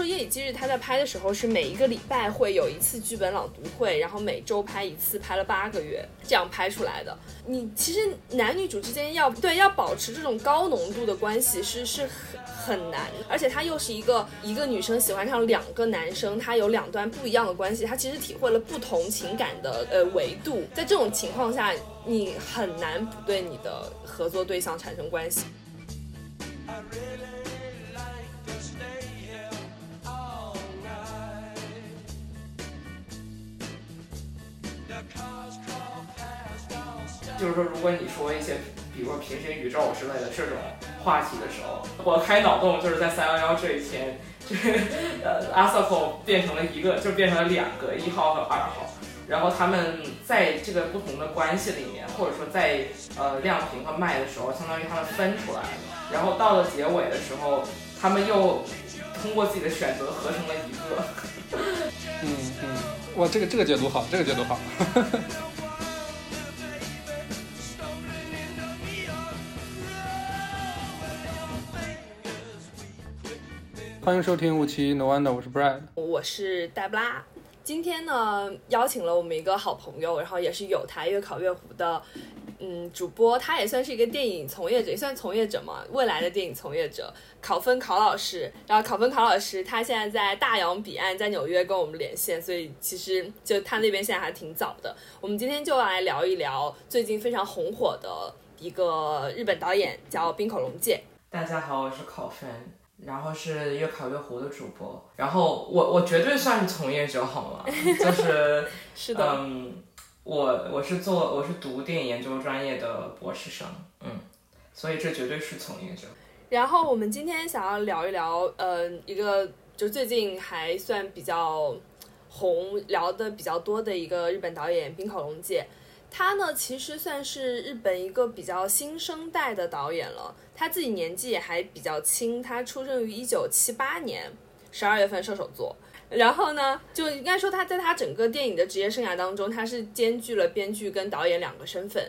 说《夜以继日》他在拍的时候是每一个礼拜会有一次剧本朗读会，然后每周拍一次，拍了八个月这样拍出来的。你其实男女主之间要对要保持这种高浓度的关系是是很很难，而且他又是一个一个女生喜欢上两个男生，他有两段不一样的关系，他其实体会了不同情感的呃维度，在这种情况下，你很难不对你的合作对象产生关系。就是说，如果你说一些，比如说平行宇宙之类的这种话题的时候，我开脑洞就是在三幺幺这一天，就是呃，阿瑟口变成了一个，就变成了两个一号和二号，然后他们在这个不同的关系里面，或者说在呃亮屏和麦的时候，相当于他们分出来了，然后到了结尾的时候，他们又通过自己的选择合成了一个。嗯 嗯，哇，这个这个解读好，这个解读好。欢迎收听五七 No Wonder，我是 Brad，我是黛布拉。今天呢，邀请了我们一个好朋友，然后也是有台月考月湖的，嗯，主播，他也算是一个电影从业者，也算从业者嘛，未来的电影从业者，考分考老师。然后考分考老师，他现在在大洋彼岸，在纽约跟我们连线，所以其实就他那边现在还挺早的。我们今天就来聊一聊最近非常红火的一个日本导演，叫冰口龙介。大家好，我是考分。然后是越考越糊的主播，然后我我绝对算是从业者好吗？就是是的，嗯，我我是做我是读电影研究专业的博士生，嗯，所以这绝对是从业者。然后我们今天想要聊一聊，呃，一个就最近还算比较红，聊的比较多的一个日本导演滨口龙介。他呢，其实算是日本一个比较新生代的导演了。他自己年纪也还比较轻，他出生于一九七八年十二月份射手座。然后呢，就应该说他在他整个电影的职业生涯当中，他是兼具了编剧跟导演两个身份。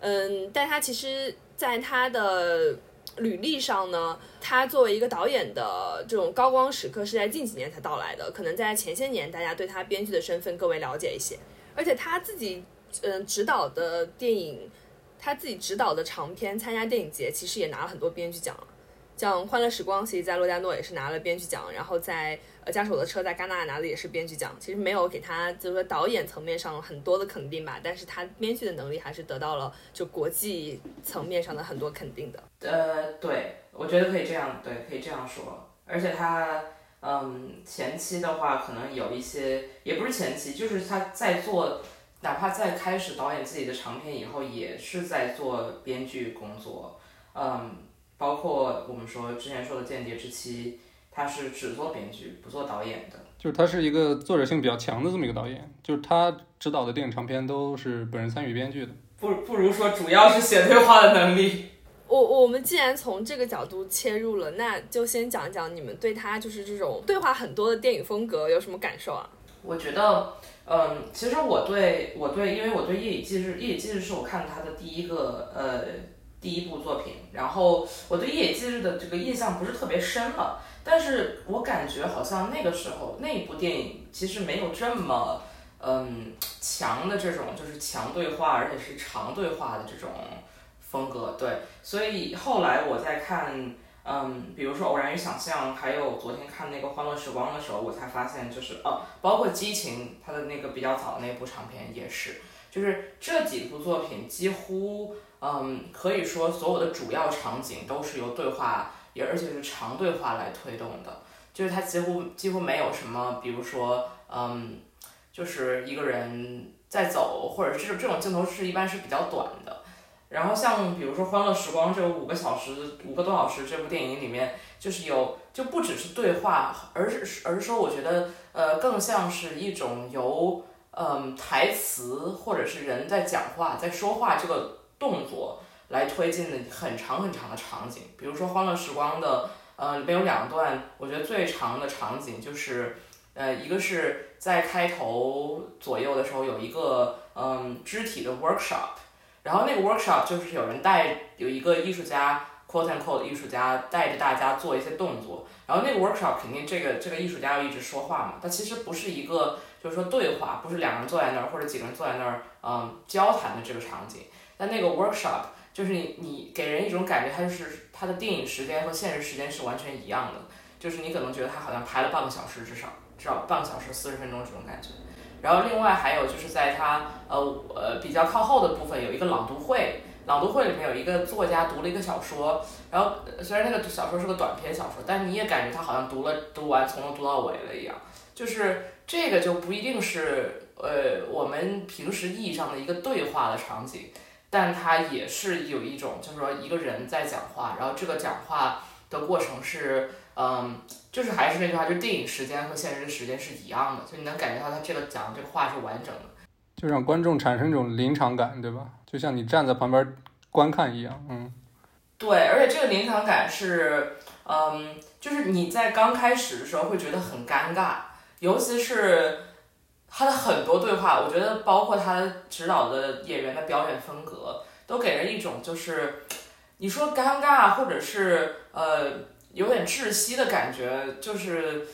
嗯，但他其实在他的履历上呢，他作为一个导演的这种高光时刻是在近几年才到来的。可能在前些年，大家对他编剧的身份更为了解一些，而且他自己。嗯，指导的电影，他自己指导的长片，参加电影节，其实也拿了很多编剧奖像《欢乐时光》，其实在洛迦诺也是拿了编剧奖，然后在呃《驾驶我的车》在戛纳拿的也是编剧奖。其实没有给他就是说导演层面上很多的肯定吧，但是他编剧的能力还是得到了就国际层面上的很多肯定的。呃，对，我觉得可以这样，对，可以这样说。而且他，嗯，前期的话可能有一些，也不是前期，就是他在做。哪怕在开始导演自己的长片以后，也是在做编剧工作，嗯，包括我们说之前说的《间谍之妻》，他是只做编剧不做导演的，就是他是一个作者性比较强的这么一个导演，就是他指导的电影长片都是本人参与编剧的，不不如说主要是写对话的能力。我我们既然从这个角度切入了，那就先讲讲你们对他就是这种对话很多的电影风格有什么感受啊？我觉得。嗯，其实我对我对，因为我对《夜以继日》《夜以继日》是我看他的第一个呃第一部作品，然后我对《夜以继日》的这个印象不是特别深了，但是我感觉好像那个时候那一部电影其实没有这么嗯强的这种就是强对话，而且是长对话的这种风格，对，所以后来我在看。嗯，比如说《偶然与想象》，还有昨天看那个《欢乐时光》的时候，我才发现，就是哦，包括《激情》，它的那个比较早的那部长片也是，就是这几部作品几乎，嗯，可以说所有的主要场景都是由对话，也而且是长对话来推动的，就是它几乎几乎没有什么，比如说，嗯，就是一个人在走，或者是这种镜头是一般是比较短的。然后像比如说《欢乐时光》这五个小时、五个多小时这部电影里面，就是有就不只是对话，而是而是说，我觉得呃更像是一种由嗯台词或者是人在讲话、在说话这个动作来推进的很长很长的场景。比如说《欢乐时光》的呃里面有两段，我觉得最长的场景就是呃一个是在开头左右的时候有一个嗯肢体的 workshop。然后那个 workshop 就是有人带有一个艺术家 quote and quote 艺术家带着大家做一些动作，然后那个 workshop 肯定这个这个艺术家要一直说话嘛，但其实不是一个就是说对话，不是两个人坐在那儿或者几个人坐在那儿嗯交谈的这个场景，但那个 workshop 就是你你给人一种感觉，它就是它的电影时间和现实时间是完全一样的，就是你可能觉得它好像拍了半个小时至少至少半个小时四十分钟这种感觉。然后另外还有就是在它呃呃比较靠后的部分有一个朗读会，朗读会里面有一个作家读了一个小说，然后虽然那个小说是个短篇小说，但你也感觉他好像读了读完从头读到尾了一样，就是这个就不一定是呃我们平时意义上的一个对话的场景，但它也是有一种就是说一个人在讲话，然后这个讲话的过程是嗯。就是还是那句话，就电影时间和现实的时间是一样的，所以你能感觉到他这个讲的这个话是完整的，就让观众产生一种临场感，对吧？就像你站在旁边观看一样，嗯，对，而且这个临场感是，嗯，就是你在刚开始的时候会觉得很尴尬，尤其是他的很多对话，我觉得包括他指导的演员的表演风格，都给人一种就是你说尴尬，或者是呃。有点窒息的感觉，就是，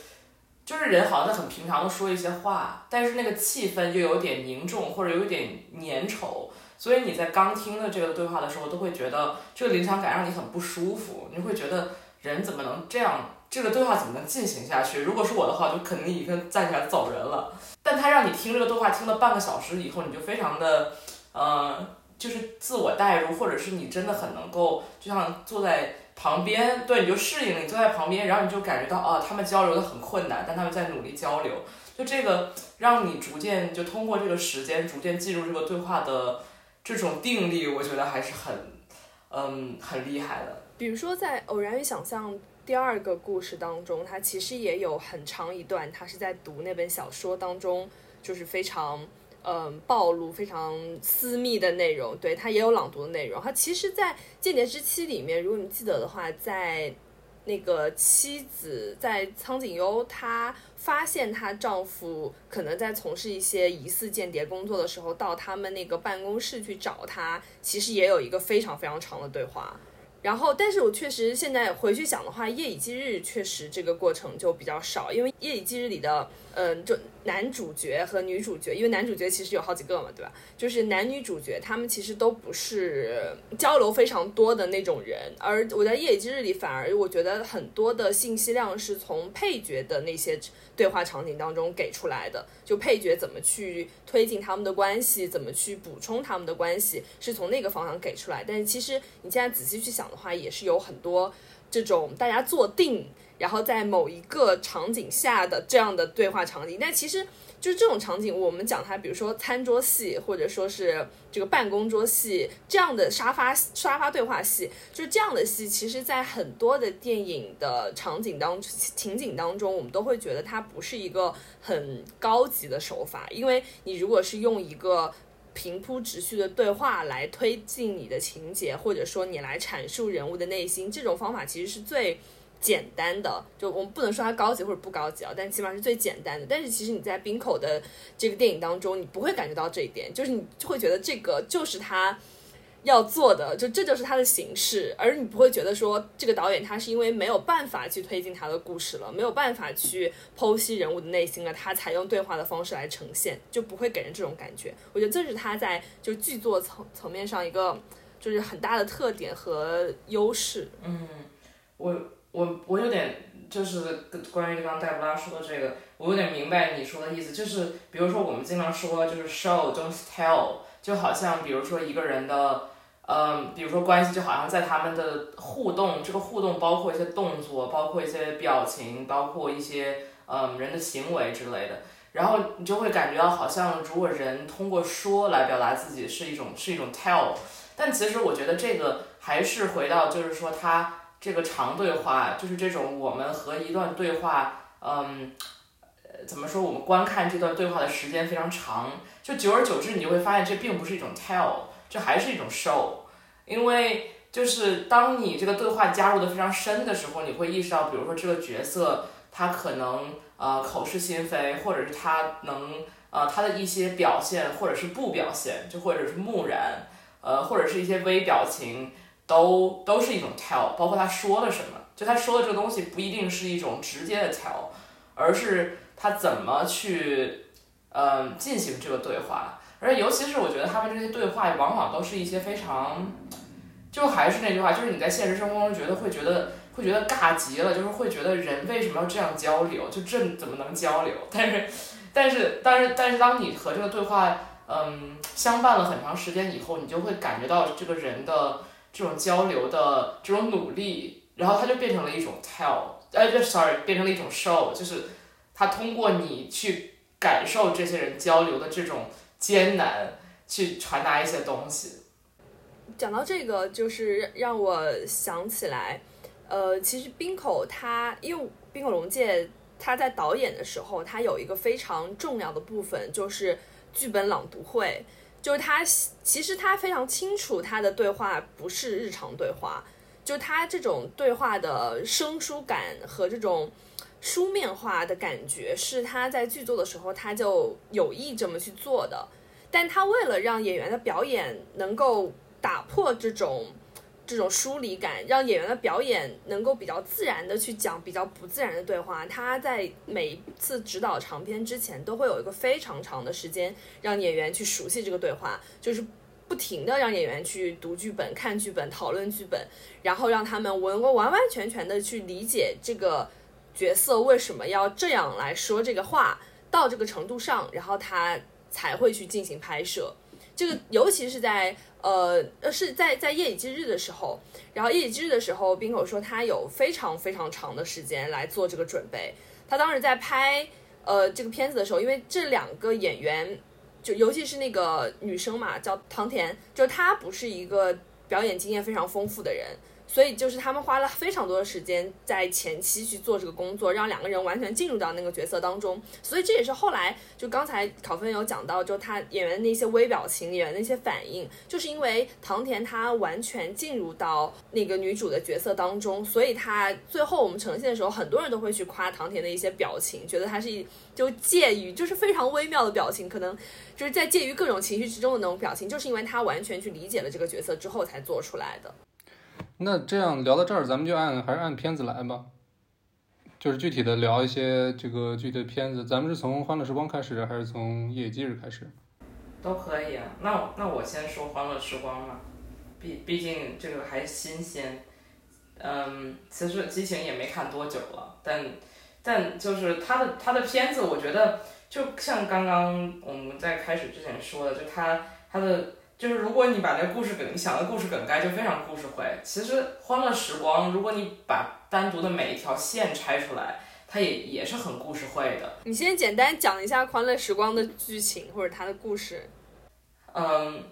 就是人好像在很平常的说一些话，但是那个气氛又有点凝重或者有点粘稠，所以你在刚听的这个对话的时候，都会觉得这个临场感让你很不舒服，你会觉得人怎么能这样，这个对话怎么能进行下去？如果是我的话，就肯定已经站起来走人了。但他让你听这个对话听了半个小时以后，你就非常的，呃，就是自我代入，或者是你真的很能够，就像坐在。旁边，对，你就适应了，你坐在旁边，然后你就感觉到，哦，他们交流的很困难，但他们在努力交流，就这个让你逐渐就通过这个时间逐渐进入这个对话的这种定力，我觉得还是很，嗯，很厉害的。比如说在《偶然与想象》第二个故事当中，他其实也有很长一段，他是在读那本小说当中，就是非常。嗯，暴露非常私密的内容，对他也有朗读的内容。他其实，在《间谍之妻》里面，如果你记得的话，在那个妻子在苍井优，她发现她丈夫可能在从事一些疑似间谍工作的时候，到他们那个办公室去找他，其实也有一个非常非常长的对话。然后，但是我确实现在回去想的话，《夜以继日》确实这个过程就比较少，因为《夜以继日》里的，嗯，就男主角和女主角，因为男主角其实有好几个嘛，对吧？就是男女主角他们其实都不是交流非常多的那种人，而我在《夜以继日》里反而我觉得很多的信息量是从配角的那些。对话场景当中给出来的，就配角怎么去推进他们的关系，怎么去补充他们的关系，是从那个方向给出来。但是其实你现在仔细去想的话，也是有很多这种大家坐定，然后在某一个场景下的这样的对话场景。但其实。就是这种场景，我们讲它，比如说餐桌戏，或者说是这个办公桌戏这样的沙发沙发对话戏，就是这样的戏，其实，在很多的电影的场景当情景当中，我们都会觉得它不是一个很高级的手法，因为你如果是用一个平铺直叙的对话来推进你的情节，或者说你来阐述人物的内心，这种方法其实是最。简单的，就我们不能说它高级或者不高级啊，但起码是最简单的。但是其实你在冰口的这个电影当中，你不会感觉到这一点，就是你就会觉得这个就是他要做的，就这就是他的形式，而你不会觉得说这个导演他是因为没有办法去推进他的故事了，没有办法去剖析人物的内心了，他才用对话的方式来呈现，就不会给人这种感觉。我觉得这是他在就剧作层层面上一个就是很大的特点和优势。嗯，我。我我有点就是关于刚刚戴布拉说的这个，我有点明白你说的意思，就是比如说我们经常说就是 show don't tell，就好像比如说一个人的，嗯，比如说关系就好像在他们的互动，这个互动包括一些动作，包括一些表情，包括一些嗯人的行为之类的，然后你就会感觉到好像如果人通过说来表达自己是一种是一种 tell，但其实我觉得这个还是回到就是说他。这个长对话就是这种，我们和一段对话，嗯，怎么说？我们观看这段对话的时间非常长，就久而久之，你就会发现这并不是一种 tell，这还是一种 show。因为就是当你这个对话加入的非常深的时候，你会意识到，比如说这个角色他可能呃口是心非，或者是他能呃他的一些表现，或者是不表现，就或者是木然，呃或者是一些微表情。都都是一种 tell，包括他说了什么，就他说的这个东西不一定是一种直接的 tell，而是他怎么去嗯进行这个对话，而尤其是我觉得他们这些对话往往都是一些非常，就还是那句话，就是你在现实生活中觉得会觉得会觉得尬极了，就是会觉得人为什么要这样交流，就这怎么能交流？但是但是但是但是当你和这个对话嗯相伴了很长时间以后，你就会感觉到这个人的。这种交流的这种努力，然后它就变成了一种 tell，呃，sorry，变成了一种 show，就是他通过你去感受这些人交流的这种艰难，去传达一些东西。讲到这个，就是让我想起来，呃，其实冰口他，因为冰口龙介他在导演的时候，他有一个非常重要的部分，就是剧本朗读会。就是他，其实他非常清楚，他的对话不是日常对话，就他这种对话的生疏感和这种书面化的感觉，是他在剧作的时候他就有意这么去做的。但他为了让演员的表演能够打破这种。这种疏离感，让演员的表演能够比较自然的去讲比较不自然的对话。他在每一次指导长篇之前，都会有一个非常长的时间，让演员去熟悉这个对话，就是不停的让演员去读剧本、看剧本、讨论剧本，然后让他们能够完完全全的去理解这个角色为什么要这样来说这个话，到这个程度上，然后他才会去进行拍摄。这个尤其是在。呃呃，是在在夜以继日的时候，然后夜以继日的时候，冰口说他有非常非常长的时间来做这个准备。他当时在拍呃这个片子的时候，因为这两个演员，就尤其是那个女生嘛，叫唐田，就她不是一个表演经验非常丰富的人。所以就是他们花了非常多的时间在前期去做这个工作，让两个人完全进入到那个角色当中。所以这也是后来就刚才考分有讲到，就他演员的那些微表情、演员的那些反应，就是因为唐田他完全进入到那个女主的角色当中，所以他最后我们呈现的时候，很多人都会去夸唐田的一些表情，觉得他是一就介于就是非常微妙的表情，可能就是在介于各种情绪之中的那种表情，就是因为他完全去理解了这个角色之后才做出来的。那这样聊到这儿，咱们就按还是按片子来吧，就是具体的聊一些这个具体的片子。咱们是从《欢乐时光》开始，还是从《夜以继日》开始？都可以啊。那那我先说《欢乐时光》嘛，毕毕竟这个还新鲜。嗯，其实激情也没看多久了，但但就是他的他的片子，我觉得就像刚刚我们在开始之前说的，就他他的。就是如果你把那个故事梗，你想的故事梗概就非常故事会。其实《欢乐时光》，如果你把单独的每一条线拆出来，它也也是很故事会的。你先简单讲一下《欢乐时光》的剧情或者它的故事。嗯，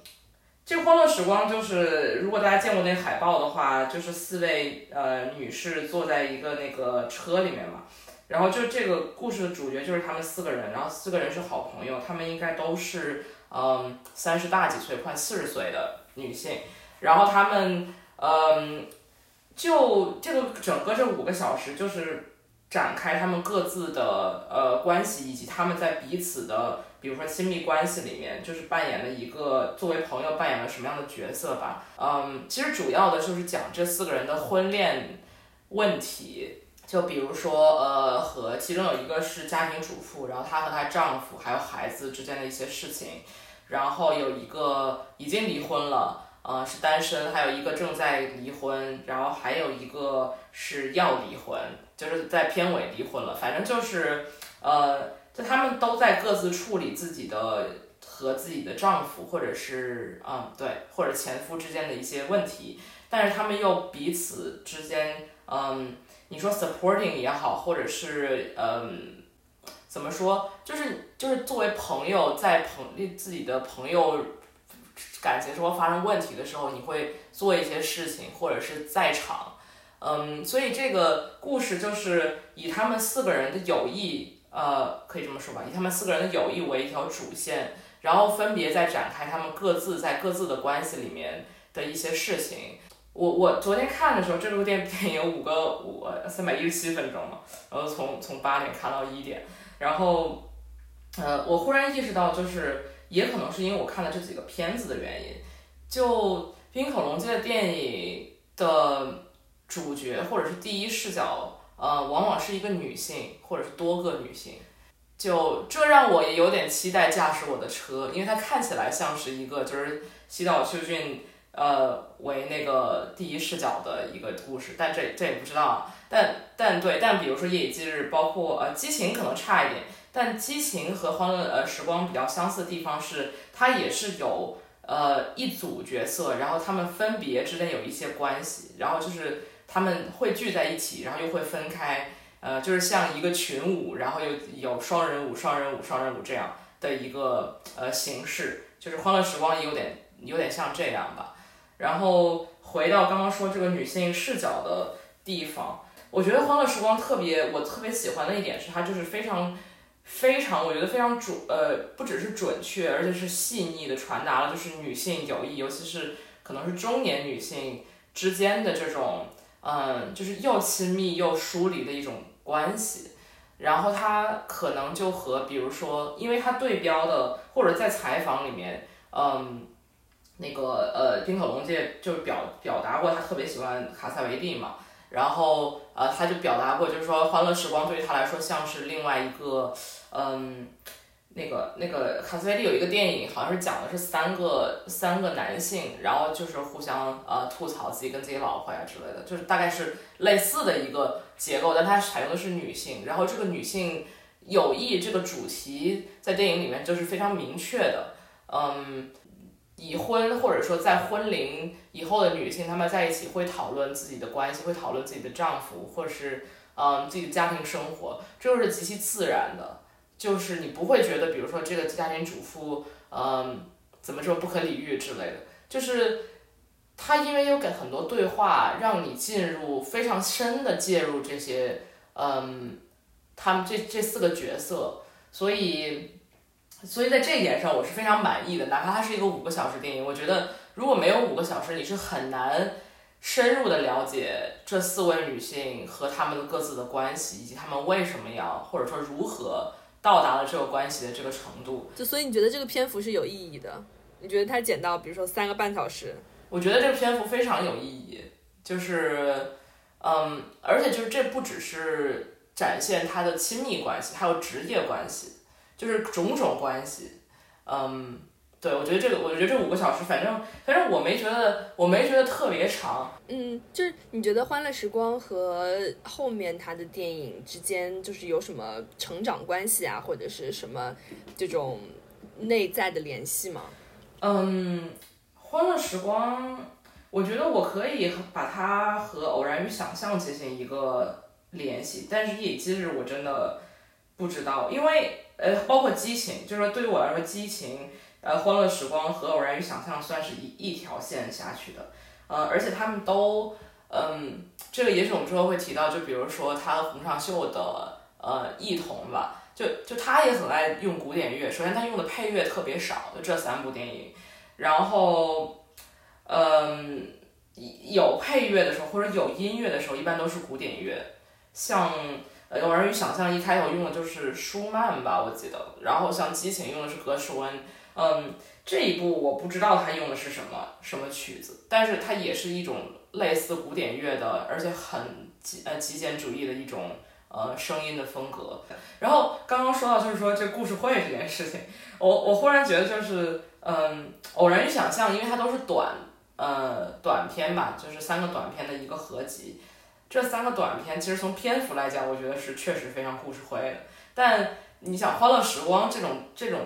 这《欢乐时光》就是如果大家见过那海报的话，就是四位呃女士坐在一个那个车里面嘛，然后就这个故事的主角就是他们四个人，然后四个人是好朋友，他们应该都是。嗯，三十大几岁，快四十岁的女性，然后她们，嗯，就这个整个这五个小时，就是展开他们各自的呃关系，以及他们在彼此的，比如说亲密关系里面，就是扮演了一个作为朋友扮演了什么样的角色吧。嗯，其实主要的就是讲这四个人的婚恋问题。就比如说，呃，和其中有一个是家庭主妇，然后她和她丈夫还有孩子之间的一些事情，然后有一个已经离婚了，呃，是单身，还有一个正在离婚，然后还有一个是要离婚，就是在片尾离婚了。反正就是，呃，就他们都在各自处理自己的和自己的丈夫或者是，嗯，对，或者前夫之间的一些问题，但是他们又彼此之间，嗯。你说 supporting 也好，或者是嗯，怎么说，就是就是作为朋友，在朋自己的朋友感情生活发生问题的时候，你会做一些事情，或者是在场，嗯，所以这个故事就是以他们四个人的友谊，呃，可以这么说吧，以他们四个人的友谊为一条主线，然后分别在展开他们各自在各自的关系里面的一些事情。我我昨天看的时候，这部电影有五个五三百一十七分钟嘛，然后从从八点看到一点，然后，呃，我忽然意识到，就是也可能是因为我看了这几个片子的原因，就冰口龙介的电影的主角或者是第一视角，呃，往往是一个女性或者是多个女性，就这让我也有点期待驾驶我的车，因为它看起来像是一个就是西岛秀俊呃为那个第一视角的一个故事，但这这也不知道。但但对，但比如说《夜以继日》，包括呃《激情》可能差一点，但《激情》和《欢乐呃时光》比较相似的地方是，它也是有呃一组角色，然后他们分别之间有一些关系，然后就是他们会聚在一起，然后又会分开，呃，就是像一个群舞，然后又有双人舞、双人舞、双人舞这样的一个呃形式，就是《欢乐时光》也有点有点像这样吧。然后回到刚刚说这个女性视角的地方。我觉得《欢乐时光》特别，我特别喜欢的一点是，它就是非常、非常，我觉得非常准，呃，不只是准确，而且是细腻的传达了，就是女性友谊，尤其是可能是中年女性之间的这种，嗯，就是又亲密又疏离的一种关系。然后它可能就和，比如说，因为它对标的，或者在采访里面，嗯，那个呃，丁可龙介就是表表达过，他特别喜欢卡萨维蒂嘛。然后，呃，他就表达过，就是说，《欢乐时光》对于他来说像是另外一个，嗯，那个那个卡塞维利有一个电影，好像是讲的是三个三个男性，然后就是互相呃吐槽自己跟自己老婆呀之类的，就是大概是类似的一个结构，但它采用的是女性，然后这个女性友谊这个主题在电影里面就是非常明确的，嗯。已婚或者说在婚龄以后的女性，她们在一起会讨论自己的关系，会讨论自己的丈夫，或是嗯自己的家庭生活，这就是极其自然的，就是你不会觉得，比如说这个家庭主妇，嗯怎么说不可理喻之类的，就是他因为有给很多对话，让你进入非常深的介入这些，嗯他们这这四个角色，所以。所以在这一点上，我是非常满意的。哪怕它是一个五个小时电影，我觉得如果没有五个小时，你是很难深入的了解这四位女性和她们的各自的关系，以及她们为什么要或者说如何到达了这个关系的这个程度。就所以你觉得这个篇幅是有意义的？你觉得它剪到比如说三个半小时？我觉得这个篇幅非常有意义，就是嗯，而且就是这不只是展现她的亲密关系，还有职业关系。就是种种关系，嗯，对我觉得这个，我觉得这五个小时，反正反正我没觉得，我没觉得特别长。嗯，就是你觉得《欢乐时光》和后面他的电影之间，就是有什么成长关系啊，或者是什么这种内在的联系吗？嗯，《欢乐时光》，我觉得我可以把它和《偶然与想象》进行一个联系，但是《夜以继日》我真的不知道，因为。呃，包括激情，就是说对于我来说，激情，呃，欢乐时光和偶然与想象算是一一条线下去的，呃，而且他们都，嗯，这个也许我们之后会提到，就比如说他和洪尚秀的呃异同吧，就就他也很爱用古典乐，首先他用的配乐特别少，就这三部电影，然后，嗯，有配乐的时候或者有音乐的时候，一般都是古典乐，像。呃，偶然与想象一开头用的就是舒曼吧，我记得。然后像激情用的是格什温，嗯，这一部我不知道他用的是什么什么曲子，但是它也是一种类似古典乐的，而且很极呃极简主义的一种呃声音的风格。然后刚刚说到就是说这故事会这件事情，我我忽然觉得就是嗯，偶然与想象，因为它都是短呃短片吧，就是三个短片的一个合集。这三个短片其实从篇幅来讲，我觉得是确实非常故事会的。但你想《欢乐时光》这种这种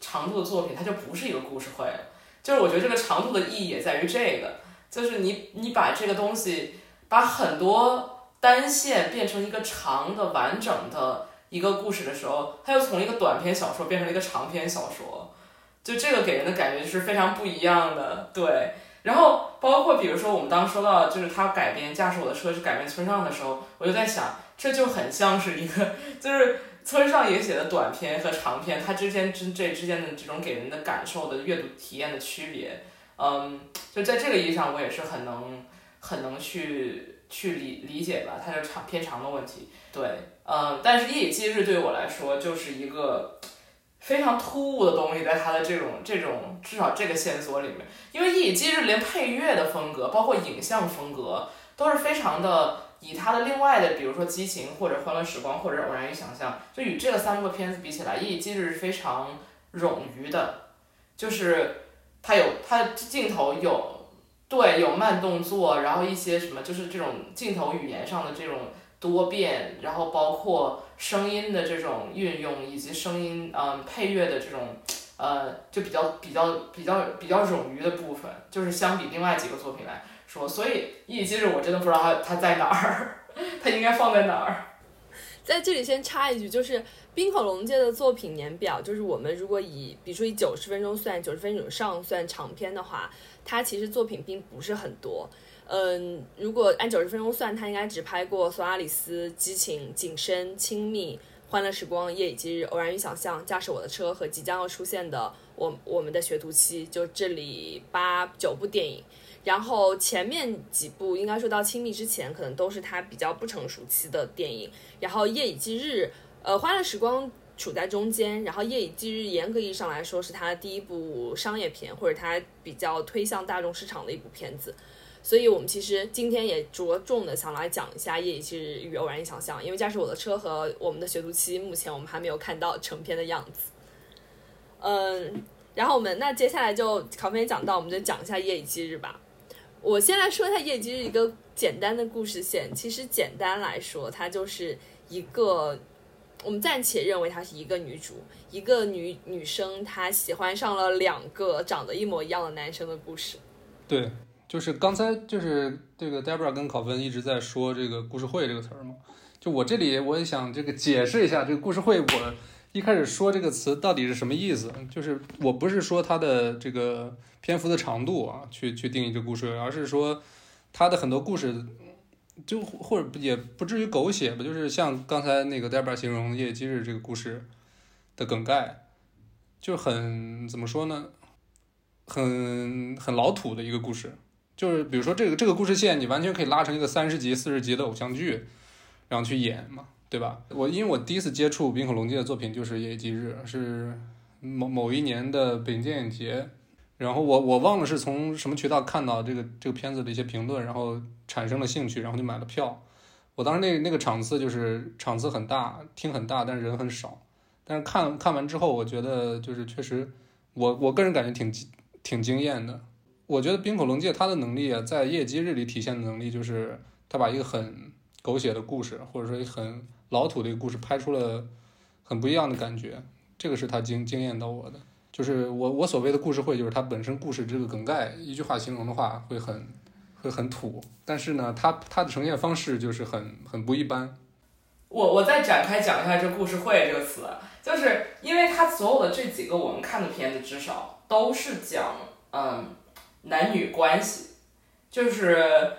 长度的作品，它就不是一个故事会了。就是我觉得这个长度的意义也在于这个，就是你你把这个东西，把很多单线变成一个长的完整的一个故事的时候，它又从一个短篇小说变成了一个长篇小说，就这个给人的感觉是非常不一样的。对。然后包括比如说我们当说到就是他改编驾驶我的车去改编村上的时候，我就在想，这就很像是一个 就是村上也写的短篇和长篇，它之间之这之间的这种给人的感受的阅读体验的区别，嗯，就在这个意义上我也是很能很能去去理理解吧，它就长偏长的问题，对，嗯，但是夜以继日对我来说就是一个非常突兀的东西在他的这种这种至少这个线索里面，因为《一以继日》连配乐的风格，包括影像风格，都是非常的以他的另外的，比如说《激情》或者《欢乐时光》或者《偶然与想象》，就与这个三部片子比起来，《一以继日》是非常冗余的，就是它有它的镜头有对有慢动作，然后一些什么就是这种镜头语言上的这种多变，然后包括。声音的这种运用，以及声音嗯配乐的这种，呃，就比较比较比较比较冗余的部分，就是相比另外几个作品来说，所以《一以继日》我真的不知道它它在哪儿，它应该放在哪儿。在这里先插一句，就是冰口龙介的作品年表，就是我们如果以，比如说以九十分钟算，九十分钟以上算长篇的话，他其实作品并不是很多。嗯，如果按九十分钟算，他应该只拍过《索阿里斯》《激情》《谨慎》《亲密》《欢乐时光》《夜以继日》《偶然与想象》《驾驶我的车》和即将要出现的我我们的学徒期，就这里八九部电影。然后前面几部应该说到《亲密》之前，可能都是他比较不成熟期的电影。然后《夜以继日》呃，《欢乐时光》处在中间，然后《夜以继日》严格意义上来说是他的第一部商业片，或者他比较推向大众市场的一部片子。所以，我们其实今天也着重的想来讲一下《夜以继日》与《偶然与想象》，因为驾驶我的车和我们的学徒期，目前我们还没有看到成片的样子。嗯，然后我们那接下来就考分也讲到，我们就讲一下《夜以继日》吧。我先来说一下《夜以继日》一个简单的故事线。其实简单来说，它就是一个我们暂且认为她是一个女主，一个女女生，她喜欢上了两个长得一模一样的男生的故事。对。就是刚才就是这个 Debra 跟考芬一直在说这个故事会这个词儿嘛，就我这里我也想这个解释一下这个故事会，我一开始说这个词到底是什么意思？就是我不是说它的这个篇幅的长度啊，去去定义这故事，而是说它的很多故事就或者也不至于狗血吧，就是像刚才那个 Debra 形容夜今日这个故事的梗概，就很怎么说呢？很很老土的一个故事。就是比如说这个这个故事线，你完全可以拉成一个三十集、四十集的偶像剧，然后去演嘛，对吧？我因为我第一次接触冰口龙介的作品就是《夜以继日》，是某某一年的北京电影节，然后我我忘了是从什么渠道看到这个这个片子的一些评论，然后产生了兴趣，然后就买了票。我当时那那个场次就是场次很大，厅很大，但是人很少。但是看看完之后，我觉得就是确实，我我个人感觉挺挺惊艳的。我觉得冰口龙介他的能力啊，在《夜机日》里体现的能力，就是他把一个很狗血的故事，或者说很老土的一个故事，拍出了很不一样的感觉。这个是他惊惊艳到我的。就是我我所谓的故事会，就是它本身故事这个梗概，一句话形容的话会很会很土，但是呢，它它的呈现方式就是很很不一般。我我再展开讲一下这“故事会”这个词，就是因为它所有的这几个我们看的片子，至少都是讲嗯。男女关系，就是，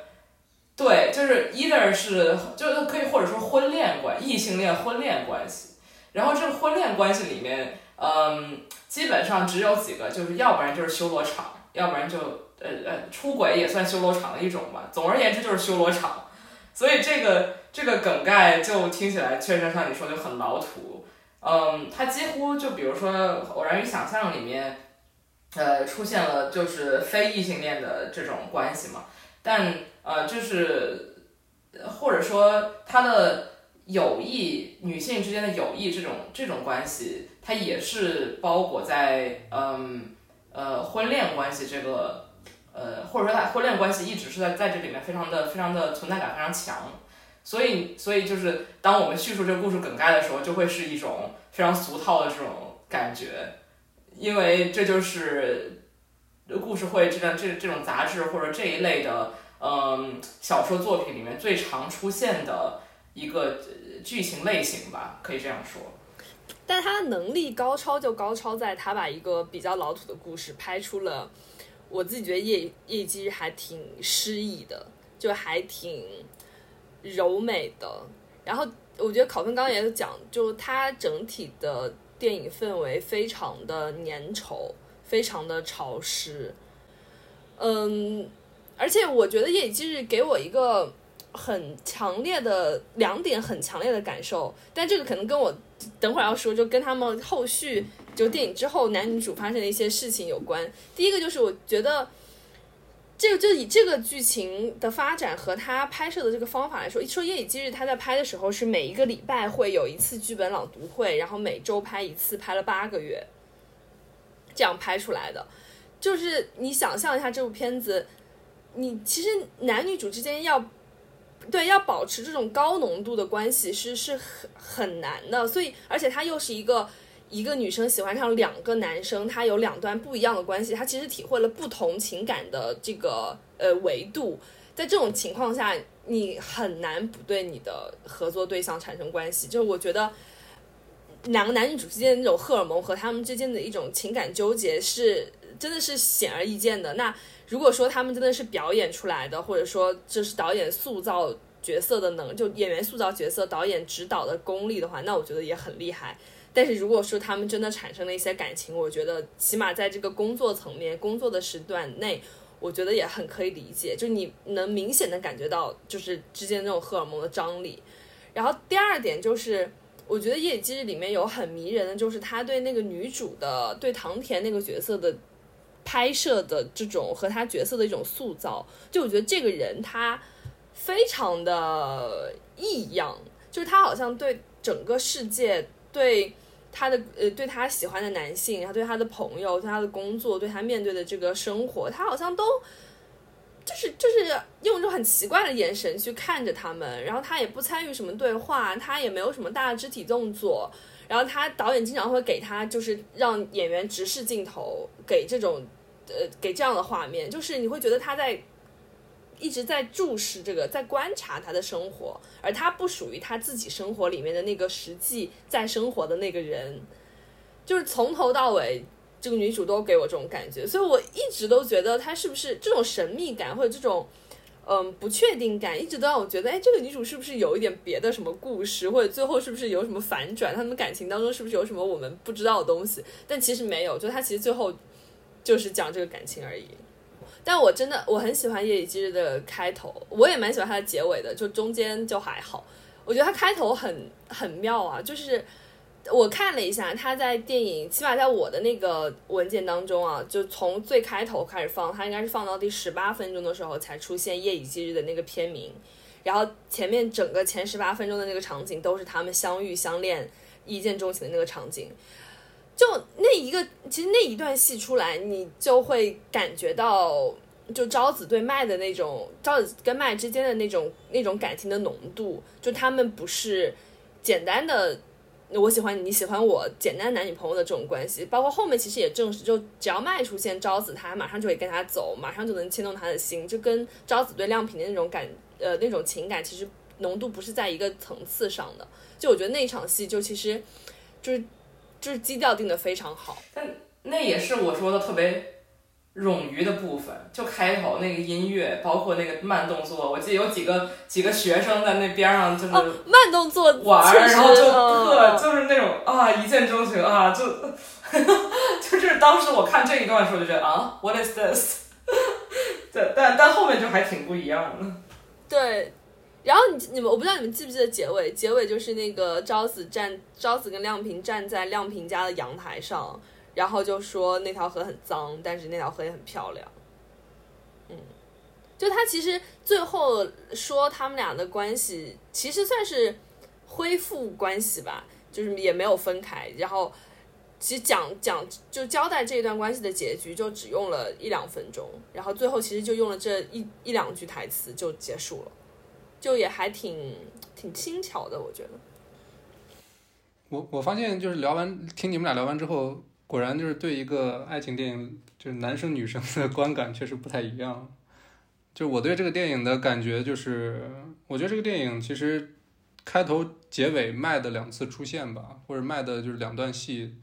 对，就是 either 是，就是可以或者说婚恋关，异性恋婚恋关系。然后这个婚恋关系里面，嗯，基本上只有几个，就是要不然就是修罗场，要不然就呃呃出轨也算修罗场的一种吧。总而言之就是修罗场。所以这个这个梗概就听起来确实像你说就很老土。嗯，它几乎就比如说《偶然与想象》里面。呃，出现了就是非异性恋的这种关系嘛，但呃，就是或者说他的友谊，女性之间的友谊这种这种关系，它也是包裹在嗯呃婚恋关系这个呃或者说它婚恋关系一直是在在这里面非常的非常的存在感非常强，所以所以就是当我们叙述这个故事梗概的时候，就会是一种非常俗套的这种感觉。因为这就是故事会这样这这种杂志或者这一类的嗯小说作品里面最常出现的一个剧情类型吧，可以这样说。但他能力高超就高超在他把一个比较老土的故事拍出了，我自己觉得叶叶姬还挺诗意的，就还挺柔美的。然后我觉得考分刚刚也有讲，就他整体的。电影氛围非常的粘稠，非常的潮湿，嗯，而且我觉得《夜以继日》给我一个很强烈的两点很强烈的感受，但这个可能跟我等会儿要说，就跟他们后续就电影之后男女主发生的一些事情有关。第一个就是我觉得。这个就以这个剧情的发展和他拍摄的这个方法来说，一说《夜以继日》，他在拍的时候是每一个礼拜会有一次剧本朗读会，然后每周拍一次，拍了八个月，这样拍出来的。就是你想象一下这部片子，你其实男女主之间要对要保持这种高浓度的关系是是很很难的，所以而且他又是一个。一个女生喜欢上两个男生，他有两段不一样的关系，他其实体会了不同情感的这个呃维度。在这种情况下，你很难不对你的合作对象产生关系。就是我觉得两个男女主之间的那种荷尔蒙和他们之间的一种情感纠结是真的是显而易见的。那如果说他们真的是表演出来的，或者说这是导演塑造角色的能，就演员塑造角色、导演指导的功力的话，那我觉得也很厉害。但是如果说他们真的产生了一些感情，我觉得起码在这个工作层面、工作的时段内，我觉得也很可以理解。就你能明显的感觉到，就是之间那种荷尔蒙的张力。然后第二点就是，我觉得《夜以继日》里面有很迷人的，就是他对那个女主的、对唐田那个角色的拍摄的这种和他角色的一种塑造。就我觉得这个人他非常的异样，就是他好像对整个世界对。他的呃，对他喜欢的男性，然后对他的朋友，对他的工作，对他面对的这个生活，他好像都就是就是用一种很奇怪的眼神去看着他们，然后他也不参与什么对话，他也没有什么大的肢体动作，然后他导演经常会给他就是让演员直视镜头，给这种呃给这样的画面，就是你会觉得他在。一直在注视这个，在观察他的生活，而他不属于他自己生活里面的那个实际在生活的那个人，就是从头到尾，这个女主都给我这种感觉，所以我一直都觉得她是不是这种神秘感或者这种嗯不确定感，一直都让我觉得，哎，这个女主是不是有一点别的什么故事，或者最后是不是有什么反转，他们感情当中是不是有什么我们不知道的东西？但其实没有，就她其实最后就是讲这个感情而已。但我真的我很喜欢《夜以继日》的开头，我也蛮喜欢它的结尾的，就中间就还好。我觉得它开头很很妙啊，就是我看了一下，他在电影，起码在我的那个文件当中啊，就从最开头开始放，他应该是放到第十八分钟的时候才出现《夜以继日》的那个片名，然后前面整个前十八分钟的那个场景都是他们相遇、相恋、一见钟情的那个场景。就那一个，其实那一段戏出来，你就会感觉到，就昭子对麦的那种，昭子跟麦之间的那种那种感情的浓度，就他们不是简单的我喜欢你，喜欢我，简单男女朋友的这种关系。包括后面其实也证实，就只要麦出现，昭子他马上就会跟他走，马上就能牵动他的心，就跟昭子对亮平的那种感，呃，那种情感其实浓度不是在一个层次上的。就我觉得那场戏，就其实就是。就是基调定的非常好，但那也是我说的特别冗余的部分。就开头那个音乐，包括那个慢动作，我记得有几个几个学生在那边上就是慢动作玩，然后就特就是那种啊一见钟情啊，就 就是当时我看这一段的时候就觉得啊，What is this？对，但但后面就还挺不一样的。对。然后你你们我不知道你们记不记得结尾，结尾就是那个昭子站，昭子跟亮平站在亮平家的阳台上，然后就说那条河很脏，但是那条河也很漂亮。嗯，就他其实最后说他们俩的关系其实算是恢复关系吧，就是也没有分开。然后其实讲讲就交代这一段关系的结局，就只用了一两分钟，然后最后其实就用了这一一两句台词就结束了。就也还挺挺轻巧的，我觉得。我我发现就是聊完听你们俩聊完之后，果然就是对一个爱情电影，就是男生女生的观感确实不太一样。就我对这个电影的感觉就是，我觉得这个电影其实开头结尾卖的两次出现吧，或者卖的就是两段戏，